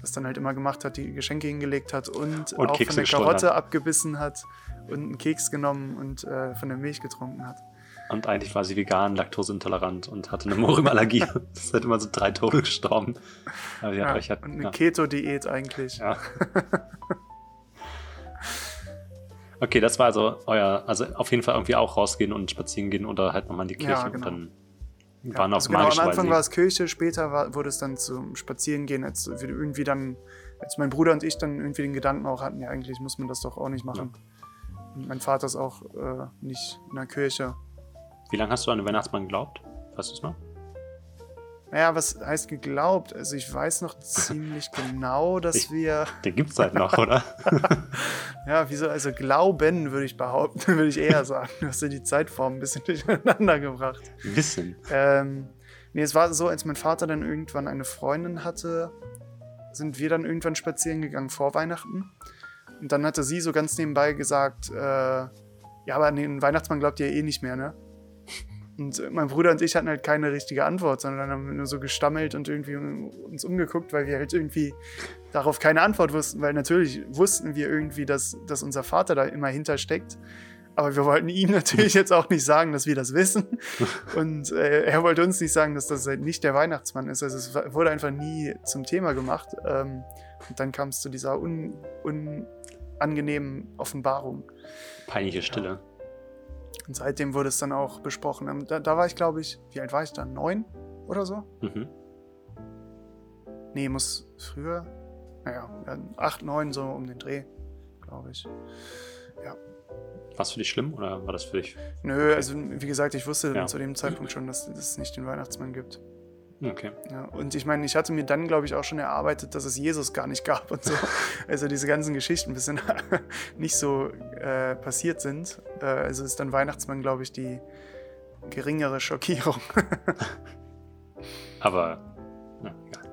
das dann halt immer gemacht hat, die Geschenke hingelegt hat und, Und auch Kekse von der Karotte hat. abgebissen hat und einen Keks genommen und äh, von der Milch getrunken hat. Und eigentlich war sie vegan, laktoseintolerant und hatte eine Moriumallergie. das ist halt immer so drei Tode gestorben. Aber Ja, hat, und eine ja. Keto-Diät eigentlich. Ja. Okay, das war also euer, also auf jeden Fall irgendwie auch rausgehen und spazieren gehen oder halt nochmal in die Kirche Ja, und genau. dann Ja, waren auf also genau, am Anfang war es Kirche, später war, wurde es dann zum Spazierengehen, als wir irgendwie dann, als mein Bruder und ich dann irgendwie den Gedanken auch hatten, ja eigentlich muss man das doch auch nicht machen. Und mein Vater ist auch äh, nicht in der Kirche. Wie lange hast du an den Weihnachtsmann geglaubt? Weißt du es noch? Naja, was heißt geglaubt? Also ich weiß noch ziemlich genau, dass Ich- wir, Den gibt's halt noch, oder? ja, wieso, also glauben würde ich behaupten, würde ich eher sagen. Du hast ja die Zeitform ein bisschen durcheinander gebracht. Wissen. Ähm, nee, es war so, als mein Vater dann irgendwann eine Freundin hatte, sind wir dann irgendwann spazieren gegangen vor Weihnachten. Und dann hatte sie so ganz nebenbei gesagt, äh, ja, aber an den Weihnachtsmann glaubt ihr eh nicht mehr, ne? Und mein Bruder und ich hatten halt keine richtige Antwort, sondern haben nur so gestammelt und irgendwie uns umgeguckt, weil wir halt irgendwie darauf keine Antwort wussten, weil natürlich wussten wir irgendwie, dass, dass unser Vater da immer hintersteckt. Aber wir wollten ihm natürlich jetzt auch nicht sagen, dass wir das wissen. Und äh, er wollte uns nicht sagen, dass das halt nicht der Weihnachtsmann ist. Also es wurde einfach nie zum Thema gemacht. Ähm, und dann kam es zu dieser un, unangenehmen Offenbarung. Peinliche Stille. Und seitdem wurde es dann auch besprochen. Ähm, Da, da war ich, glaube ich, wie alt war ich da? Neun oder so? Mhm. Nee, muss früher. Naja, ja, acht, neun, so um den Dreh, glaube ich. War es für dich schlimm oder war das für dich? Nö, also wie gesagt, ich wusste Ja. zu dem Zeitpunkt schon, dass es nicht den Weihnachtsmann gibt. Okay. Ja, und ich meine, ich hatte mir dann, glaube ich, auch schon erarbeitet, dass es Jesus gar nicht gab und so. Also diese ganzen Geschichten ein bisschen nicht so äh, passiert sind. Äh, also ist dann Weihnachtsmann, glaube ich, die geringere Schockierung. Aber, ja, egal.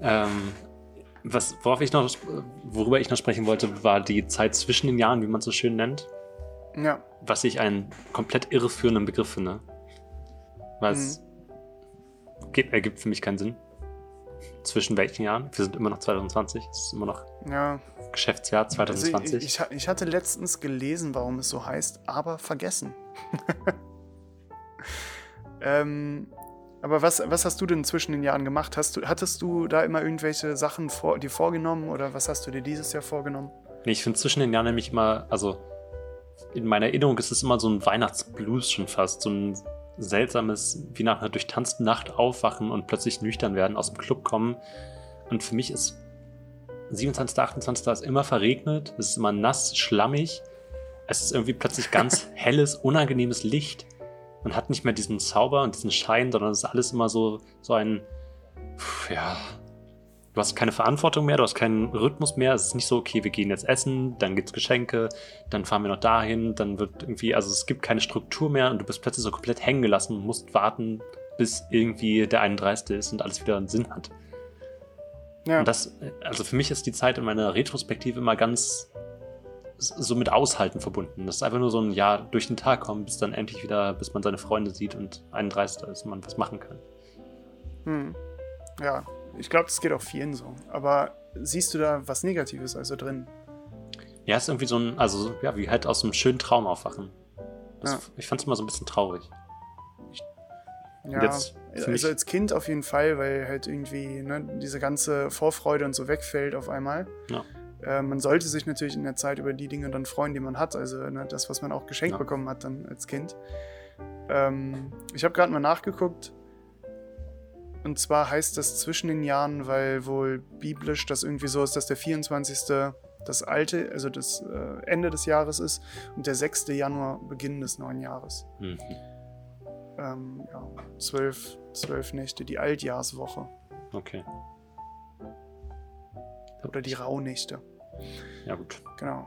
Ähm, was, worauf ich noch, worüber ich noch sprechen wollte, war die Zeit zwischen den Jahren, wie man es so schön nennt. ja, Was ich einen komplett irreführenden Begriff finde. Es gibt, ergibt für mich keinen Sinn. Zwischen welchen Jahren? Wir sind immer noch 2020. Es ist immer noch ja. Geschäftsjahr Also 2020. ich, ich, ha- ich hatte letztens gelesen, warum es so heißt, aber vergessen. ähm, Aber was, was hast du denn zwischen den Jahren gemacht? Hast du, hattest du da immer irgendwelche Sachen vor, dir vorgenommen oder was hast du dir dieses Jahr vorgenommen? Nee, ich finde zwischen den Jahren nämlich immer, also in meiner Erinnerung ist es immer so ein Weihnachtsblues schon fast, so ein seltsames, wie nach einer durchtanzten Nacht aufwachen und plötzlich nüchtern werden, aus dem Club kommen. Und für mich ist 27., 28. ist immer verregnet, es ist immer nass, schlammig. Es ist irgendwie plötzlich ganz helles, unangenehmes Licht. Man hat nicht mehr diesen Zauber und diesen Schein, sondern es ist alles immer so, so ein, ja, du hast keine Verantwortung mehr, du hast keinen Rhythmus mehr. Es ist nicht so, okay, wir gehen jetzt essen, dann gibt es Geschenke, dann fahren wir noch dahin, dann wird irgendwie, also es gibt keine Struktur mehr und du bist plötzlich so komplett hängen gelassen und musst warten, bis irgendwie der 31. ist und alles wieder einen Sinn hat. Ja. Und das, also für mich ist die Zeit in meiner Retrospektive immer ganz so mit Aushalten verbunden. Das ist einfach nur so ein Jahr durch den Tag kommen, bis dann endlich wieder, bis man seine Freunde sieht und 31. ist und man was machen kann. Hm. Ja, ich glaube, das geht auch vielen so. Aber siehst du da was Negatives also drin? Ja, es ist irgendwie so ein, also ja, wie halt aus einem schönen Traum aufwachen. Das, ja. Ich fand es immer so ein bisschen traurig. Ich, ja, also als Kind auf jeden Fall, weil halt irgendwie ne, diese ganze Vorfreude und so wegfällt auf einmal. Ja. Äh, man sollte sich natürlich in der Zeit über die Dinge dann freuen, die man hat. Also ne, das, was man auch geschenkt ja. bekommen hat dann als Kind. Ähm, ich habe gerade mal nachgeguckt. Und zwar heißt das zwischen den Jahren, weil wohl biblisch das irgendwie so ist, dass der 24. das alte, also das äh, Ende des Jahres ist und der 6. Januar Beginn des neuen Jahres. Mhm. Ähm, ja, zwölf, zwölf Nächte, die Altjahrswoche. Okay. Oder die Rauhnächte. Ja, gut. Genau.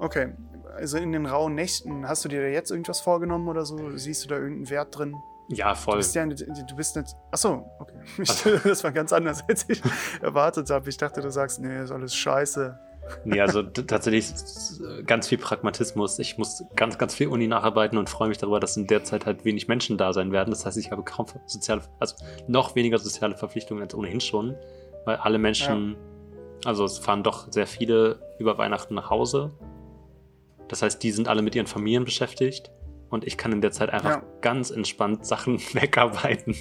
Okay. Also in den rauen Nächten, hast du dir da jetzt irgendwas vorgenommen oder so? Siehst du da irgendeinen Wert drin? Ja, voll. Du bist ja du bist nicht. Achso, okay. das war ganz anders, als ich erwartet habe. Ich dachte, du sagst, nee, ist alles scheiße. Nee, also tatsächlich ganz viel Pragmatismus. Ich muss ganz, ganz viel Uni nacharbeiten und freue mich darüber, dass in der Zeit halt wenig Menschen da sein werden. Das heißt, ich habe kaum soziale, also noch weniger soziale Verpflichtungen als ohnehin schon, weil alle Menschen, ja. also es fahren doch sehr viele über Weihnachten nach Hause. Das heißt, die sind alle mit ihren Familien beschäftigt und ich kann in der Zeit einfach ja. ganz entspannt Sachen wegarbeiten.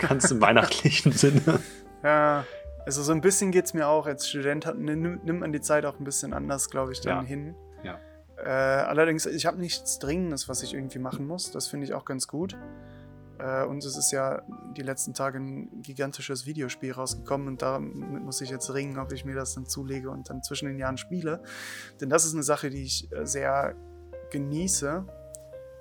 ganz im weihnachtlichen Sinne. Ja, also so ein bisschen geht es mir auch. Als Student hat, nimmt man die Zeit auch ein bisschen anders, glaube ich, dann ja. hin. Ja. Äh, allerdings, ich habe nichts Dringendes, was ich irgendwie machen muss. Das finde ich auch ganz gut. Äh, und es ist ja die letzten Tage ein gigantisches Videospiel rausgekommen und damit muss ich jetzt ringen, ob ich mir das dann zulege und dann zwischen den Jahren spiele. Denn das ist eine Sache, die ich äh, sehr genieße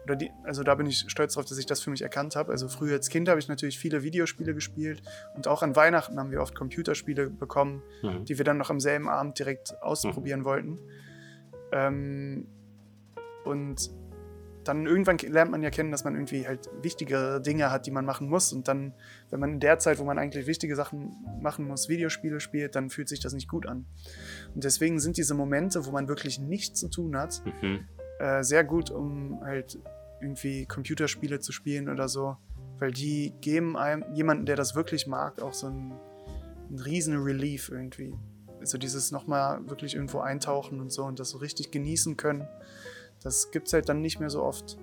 oder die, also da bin ich stolz darauf, dass ich das für mich erkannt habe. Also früher als Kind habe ich natürlich viele Videospiele gespielt und auch an Weihnachten haben wir oft Computerspiele bekommen, mhm. die wir dann noch am selben Abend direkt ausprobieren mhm. wollten. Ähm, und dann irgendwann lernt man ja kennen, dass man irgendwie halt wichtigere Dinge hat, die man machen muss. Und dann, wenn man in der Zeit, wo man eigentlich wichtige Sachen machen muss, Videospiele spielt, dann fühlt sich das nicht gut an. Und deswegen sind diese Momente, wo man wirklich nichts zu tun hat, mhm. äh, sehr gut, um halt irgendwie Computerspiele zu spielen oder so, weil die geben einem, jemanden, der das wirklich mag, auch so einen, einen riesen Relief irgendwie. Also dieses nochmal wirklich irgendwo eintauchen und so und das so richtig genießen können, das gibt es halt dann nicht mehr so oft.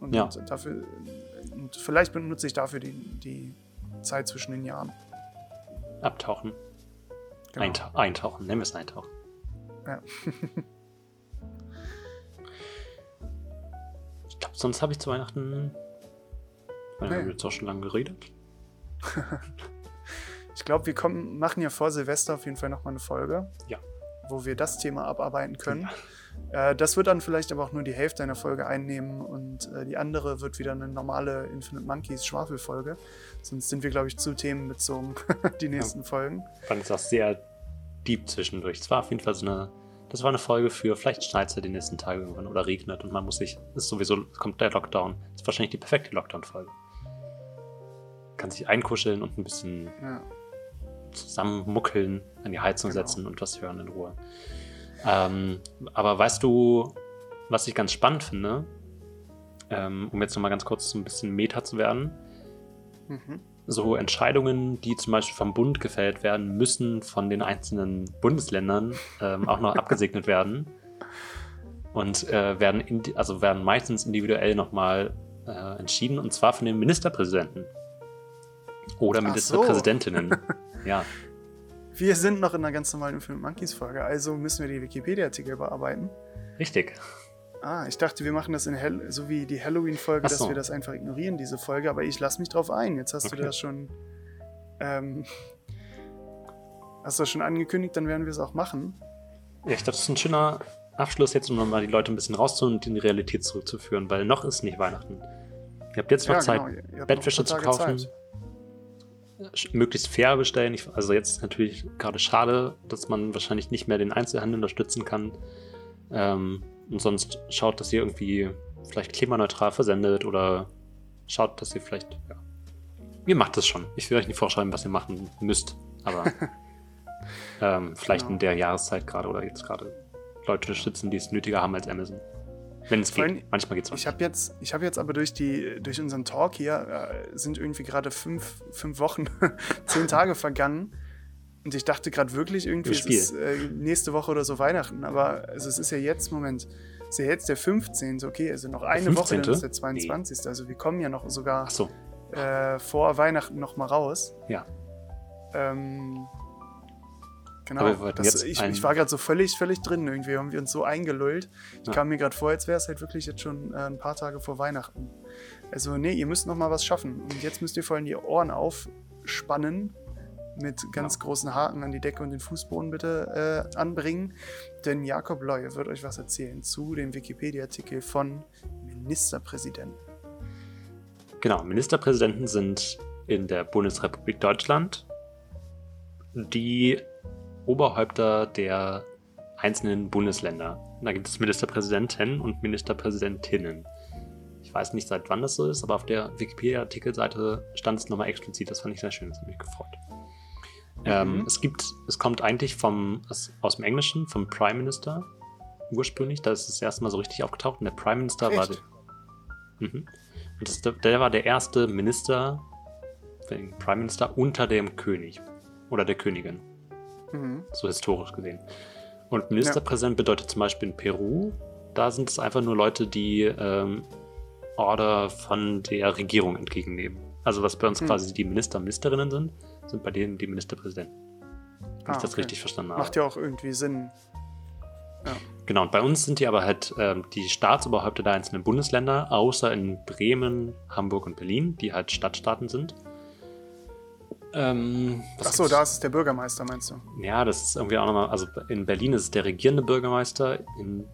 Und ja. dafür, und vielleicht benutze ich dafür die, die Zeit zwischen den Jahren. Abtauchen. Genau. Eintauchen, nennen wir es Eintauchen. Ja. glaube, sonst habe ich zu Weihnachten. Wir nee. haben jetzt auch schon lange geredet. ich glaube, wir kommen, machen ja vor Silvester auf jeden Fall nochmal eine Folge. Ja. Wo wir das Thema abarbeiten können. Ja. Äh, das wird dann vielleicht aber auch nur die Hälfte einer Folge einnehmen und äh, die andere wird wieder eine normale Infinite Monkeys Schwafelfolge. Sonst sind wir, glaube ich, zu themenbezogen, die nächsten ja. Folgen. Ich fand es auch sehr deep zwischendurch. Es war auf jeden Fall so eine das war eine Folge für, vielleicht schneit es ja die nächsten Tage irgendwann oder regnet und man muss sich, ist sowieso, kommt der Lockdown. Das ist wahrscheinlich die perfekte Lockdown-Folge. Kann sich einkuscheln und ein bisschen ja. zusammenmuckeln, an die Heizung genau. setzen und was hören in Ruhe. Ähm, aber weißt du, was ich ganz spannend finde, ähm, um jetzt nochmal ganz kurz ein bisschen Meta zu werden? Mhm so Entscheidungen, die zum Beispiel vom Bund gefällt werden, müssen von den einzelnen Bundesländern ähm, auch noch abgesegnet werden und äh, werden, also werden meistens individuell nochmal äh, entschieden und zwar von den Ministerpräsidenten. Oder Ach so. Ministerpräsidentinnen. ja. Wir sind noch in einer ganz normalen Film Monkeys Folge, also müssen wir die Wikipedia-Artikel bearbeiten. Richtig. Ah, ich dachte, wir machen das in Hell so wie die Halloween-Folge, Ach dass so. wir das einfach ignorieren, diese Folge, aber ich lasse mich drauf ein. Jetzt hast Okay. du das schon. Ähm, hast du das schon angekündigt, dann werden wir es auch machen. Ja, ich dachte, das ist ein schöner Abschluss jetzt, um nochmal die Leute ein bisschen rauszuholen und in die Realität zurückzuführen, weil noch ist nicht Weihnachten. Ihr habt jetzt noch Zeit, genau, Bettwäsche zu kaufen. Zeit. möglichst fair bestellen. Ich, also jetzt ist natürlich gerade schade, dass man wahrscheinlich nicht mehr den Einzelhandel unterstützen kann. Ähm, und sonst schaut, dass ihr irgendwie vielleicht klimaneutral versendet oder schaut, dass ihr vielleicht. Ja. Ihr macht das schon. Ich will euch nicht vorschreiben, was ihr machen müsst, aber ähm, vielleicht Genau. in der Jahreszeit gerade oder jetzt gerade Leute unterstützen, die es nötiger haben als Amazon. Wenn es geht. Manchmal geht es auch. Ich habe jetzt, ich hab jetzt aber durch, die, durch unseren Talk hier äh, sind irgendwie gerade fünf, fünf Wochen, zehn Tage vergangen. Und ich dachte gerade wirklich irgendwie, es ist äh, nächste Woche oder so Weihnachten. Aber also es ist ja jetzt, Moment, es ist ja jetzt der 15. Okay, also noch eine Woche, dann 15.? ist der 22. Also wir kommen ja noch sogar Achso, äh, vor Weihnachten noch mal raus. ja. Ähm, genau. Das, ich, ich war gerade so völlig, völlig drin. Irgendwie haben wir uns so eingelullt. Ich Ja. kam mir gerade vor, als wäre es halt wirklich jetzt schon äh, ein paar Tage vor Weihnachten. Also, nee, ihr müsst noch mal was schaffen. Und jetzt müsst ihr vor allem die Ohren aufspannen. Mit ganz großen Haken an die Decke und den Fußboden bitte äh, anbringen. Denn Jakob Leue wird euch was erzählen zu dem Wikipedia-Artikel von Ministerpräsidenten. Genau, Ministerpräsidenten sind in der Bundesrepublik Deutschland die Oberhäupter der einzelnen Bundesländer. Da gibt es Ministerpräsidenten und Ministerpräsidentinnen. Ich weiß nicht, seit wann das so ist, aber auf der Wikipedia-Artikelseite stand es nochmal explizit. Das fand ich sehr schön, das hat mich gefreut. Ähm, Mhm. es gibt, es kommt eigentlich vom, aus, dem Englischen, vom Prime Minister ursprünglich. Da ist es das erste Mal so richtig aufgetaucht. Und der Prime Minister war Echt? der, Mhm. Und das, der war der erste Minister, der Prime Minister unter dem König oder der Königin, Mhm. so historisch gesehen. Und Ministerpräsident bedeutet zum Beispiel in Peru, da sind es einfach nur Leute, die ähm, Order von der Regierung entgegennehmen. Also was bei uns Hm. quasi die Minister, Ministerinnen sind, sind bei denen die Ministerpräsidenten. Wenn Ah, ich das okay. richtig verstanden habe. Macht ja auch irgendwie Sinn. Genau, und bei uns sind die aber halt ähm, die Staatsoberhäupter der einzelnen Bundesländer, außer in Bremen, Hamburg und Berlin, die halt Stadtstaaten sind. Ähm, Achso, da ist es der Bürgermeister, meinst du? Ja, das ist irgendwie auch nochmal, also in Berlin ist es der regierende Bürgermeister, in,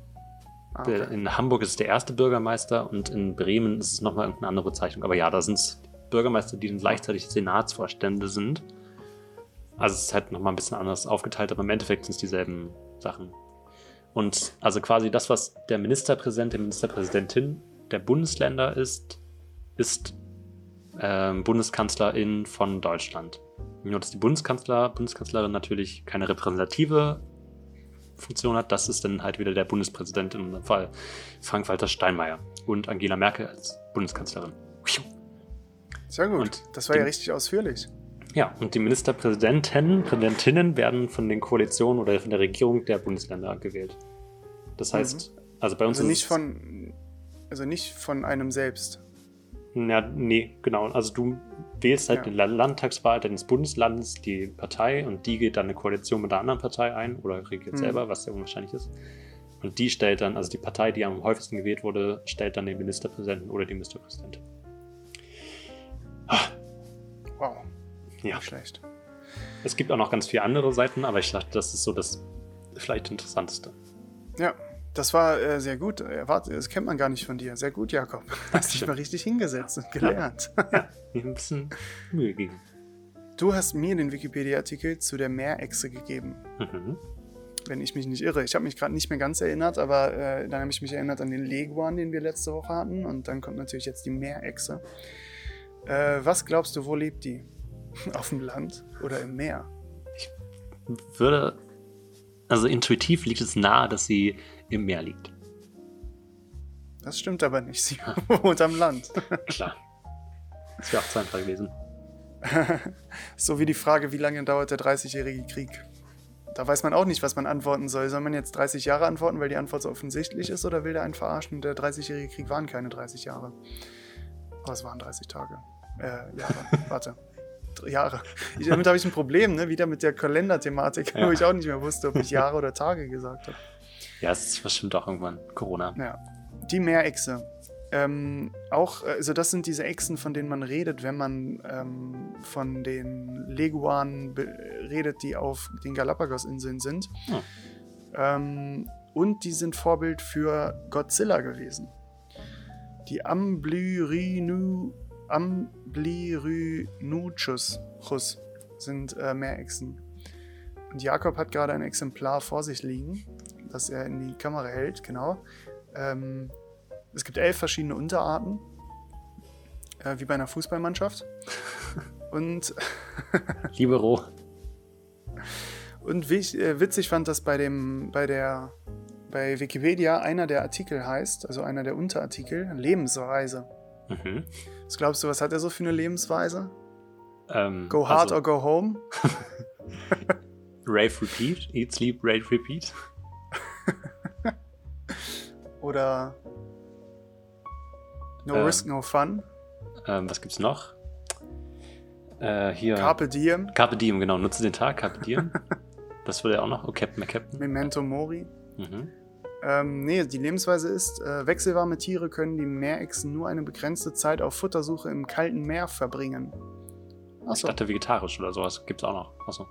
Ah, okay. in Hamburg ist es der erste Bürgermeister und in Bremen ist es nochmal irgendeine andere Bezeichnung. Aber ja, da sind es Bürgermeister, die dann gleichzeitig Senatsvorstände sind. Also es ist halt nochmal ein bisschen anders aufgeteilt, aber im Endeffekt sind es dieselben Sachen. Und also quasi das, was der Ministerpräsident, der Ministerpräsidentin der Bundesländer ist, ist ähm, Bundeskanzlerin von Deutschland. Nur dass die Bundeskanzler, Bundeskanzlerin natürlich keine repräsentative Funktion hat, das ist dann halt wieder der Bundespräsident in unserem Fall Frank-Walter Steinmeier und Angela Merkel als Bundeskanzlerin. Sehr gut. Und das war ja richtig ausführlich. Ja, und die Ministerpräsidenten, Präsidentinnen werden von den Koalitionen oder von der Regierung der Bundesländer gewählt. Das heißt, also bei uns Also ist nicht von, also nicht von einem selbst. Ja, nee, genau. Also du wählst halt Ja. in der Landtagswahl deines Bundeslandes die Partei und die geht dann eine Koalition mit einer anderen Partei ein oder regiert Hm. selber, was sehr unwahrscheinlich ist. Und die stellt dann, also die Partei, die am häufigsten gewählt wurde, stellt dann den Ministerpräsidenten oder die Ministerpräsidentin. Wow, Ja, nicht schlecht. es gibt auch noch ganz viele andere Seiten, aber ich dachte, das ist so das vielleicht interessanteste. Ja, das war äh, sehr gut. Warte, das kennt man gar nicht von dir. Sehr gut, Jakob. Hast dich Dankeschön. mal richtig hingesetzt und gelernt. Ja, mir ein bisschen Mühe gegeben. Du hast mir den Wikipedia-Artikel zu der Meerechse gegeben, Mhm. wenn ich mich nicht irre. Ich habe mich gerade nicht mehr ganz erinnert, aber äh, dann habe ich mich erinnert an den Leguan, den wir letzte Woche hatten. Und dann kommt natürlich jetzt die Meerechse. Äh, was glaubst du, wo lebt die? Auf dem Land oder im Meer? Würde, also intuitiv liegt es nahe, dass sie im Meer liegt. Das stimmt aber nicht. Sie wohnt am Land. Klar. Das wäre auch zu einfach gewesen. So wie die Frage, wie lange dauert der 30-jährige Krieg? Da weiß man auch nicht, was man antworten soll. Soll man jetzt 30 Jahre antworten, weil die Antwort so offensichtlich ist, oder will der einen verarschen? Der 30-jährige Krieg waren keine 30 Jahre. Aber es waren 30 Tage. Äh, Jahre. Warte. Jahre. Ich, damit habe ich ein Problem, ne? wieder mit der Kalenderthematik, Ja. wo ich auch nicht mehr wusste, ob ich Jahre oder Tage gesagt habe. Ja, es ist bestimmt auch irgendwann Corona. Ja. Die Meerechse. Ähm, auch, äh, also das sind diese Echsen, von denen man redet, wenn man ähm, von den Leguanen redet, die auf den Galapagos-Inseln sind. Hm. Ähm, und die sind Vorbild für Godzilla gewesen. Die Amblyrinu, Amblyrhynchus Chus sind äh, Meerechsen. Und Jakob hat gerade ein Exemplar vor sich liegen, das er in die Kamera hält, genau. Ähm, es gibt elf verschiedene Unterarten, äh, wie bei einer Fußballmannschaft. Und, Libero. und wie ich, äh, witzig fand, dass bei dem, bei der, bei Wikipedia einer der Artikel heißt, also einer der Unterartikel, Lebensweise. Mhm. Was glaubst du, was hat er so für eine Lebensweise? Ähm, Go hard also, or go home? Rave Repeat. Eat, Sleep, Rave Repeat. Oder No Ähm. risk, no fun? Ähm, was gibt's noch? Äh, hier. Carpe diem? Carpe Diem, genau. Nutze den Tag, Carpe Diem. das wurde ja auch noch. Oh, Captain McCaptain. Memento mori? Mhm. Ähm, nee, die Lebensweise ist, äh, wechselwarme Tiere können die Meerechsen nur eine begrenzte Zeit auf Futtersuche im kalten Meer verbringen. Ich Achso. dachte vegetarisch oder sowas gibt's auch noch. Achso.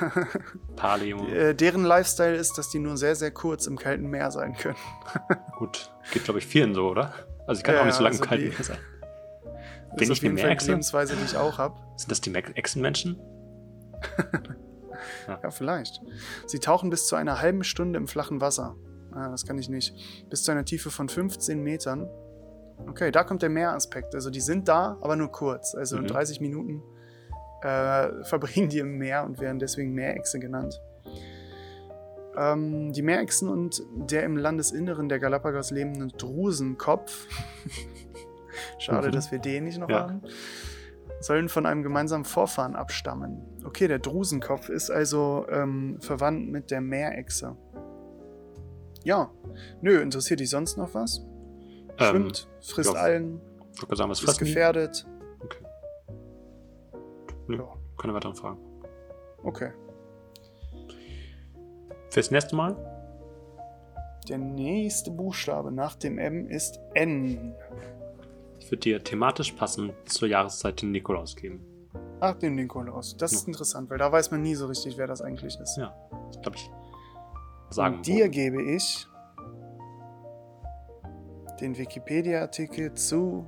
Paleo. Äh, deren Lifestyle ist, dass die nur sehr, sehr kurz im kalten Meer sein können. Gut. Geht, glaube ich, vielen so, oder? Also ich kann Ja, auch nicht so lange also im kalten die- Meer sein. Bin ist ich auf jeden Fall die? Lebensweise, die ich auch habe. Sind das die Echsenmenschen? Ja, vielleicht. Sie tauchen bis zu einer halben Stunde im flachen Wasser. Ah, das kann ich nicht. Bis zu einer Tiefe von 15 Metern. Okay, da kommt der Meeraspekt. Also die sind da, aber nur kurz. Also Mhm. 30 Minuten äh, verbringen die im Meer und werden deswegen Meerechse genannt. Ähm, die Meerechsen und der im Landesinneren der Galapagos lebende Drusenkopf, schade, Mhm. dass wir den nicht noch Ja. haben, sollen von einem gemeinsamen Vorfahren abstammen. Okay, der Drusenkopf ist also ähm, verwandt mit der Meerechse. Ja, nö, interessiert dich sonst noch was? Schwimmt, frisst ja. Algen, Ich würde sagen, was ist gefährdet. Okay. Nö, Ja, keine weiteren Fragen. okay. Fürs nächste Mal? Der nächste Buchstabe nach dem M ist N. Ich würde dir thematisch passend zur Jahreszeit den Nikolaus geben. Ach, den Nikolaus. Das ist Ja. interessant, weil da weiß man nie so richtig, wer das eigentlich ist. Ja, glaube ich. Sagen Und dir gebe ich den Wikipedia-Artikel zu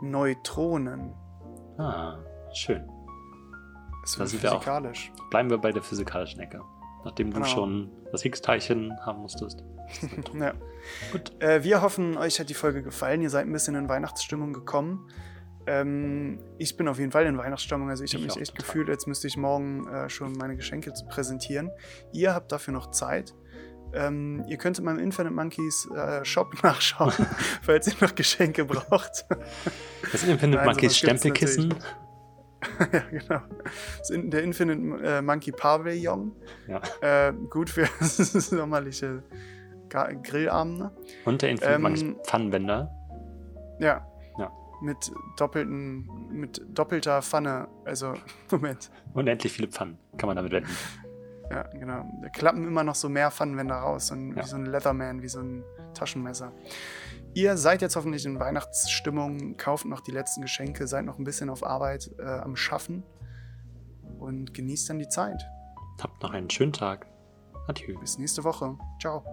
Neutronen. Ah, schön. Es Da sind wir auch. physikalisch. Bleiben wir bei der physikalischen Ecke. Nachdem du Genau. schon das Higgs-Teilchen haben musstest. Ja. Gut. Äh, wir hoffen, euch hat die Folge gefallen. Ihr seid ein bisschen in Weihnachtsstimmung gekommen. Ähm, ich bin auf jeden Fall in Weihnachtsstimmung. Also ich habe Ich mich echt total. gefühlt, als müsste ich morgen äh, schon meine Geschenke präsentieren. Ihr habt dafür noch Zeit. Ähm, ihr könnt in meinem Infinite Monkeys äh, Shop nachschauen, falls ihr noch Geschenke braucht. Das Infinite Nein, Monkeys Stempelkissen. ja, genau. Das in, der Infinite äh, Monkey Pavillon. Ja. Äh, gut für sommerliche Grillabende. Und der Infinite Ähm, Monkeys Pfannenwender. Ja. Mit doppelten, mit doppelter Pfanne. Also, Moment. Unendlich viele Pfannen kann man damit wenden. Ja, genau. Da klappen immer noch so mehr Pfannenwände raus. So ein, Ja. Wie so ein Leatherman, wie so ein Taschenmesser. Ihr seid jetzt hoffentlich in Weihnachtsstimmung, kauft noch die letzten Geschenke, seid noch ein bisschen auf Arbeit äh, am Schaffen und genießt dann die Zeit. Habt noch einen schönen Tag. Adieu. Bis nächste Woche. Ciao.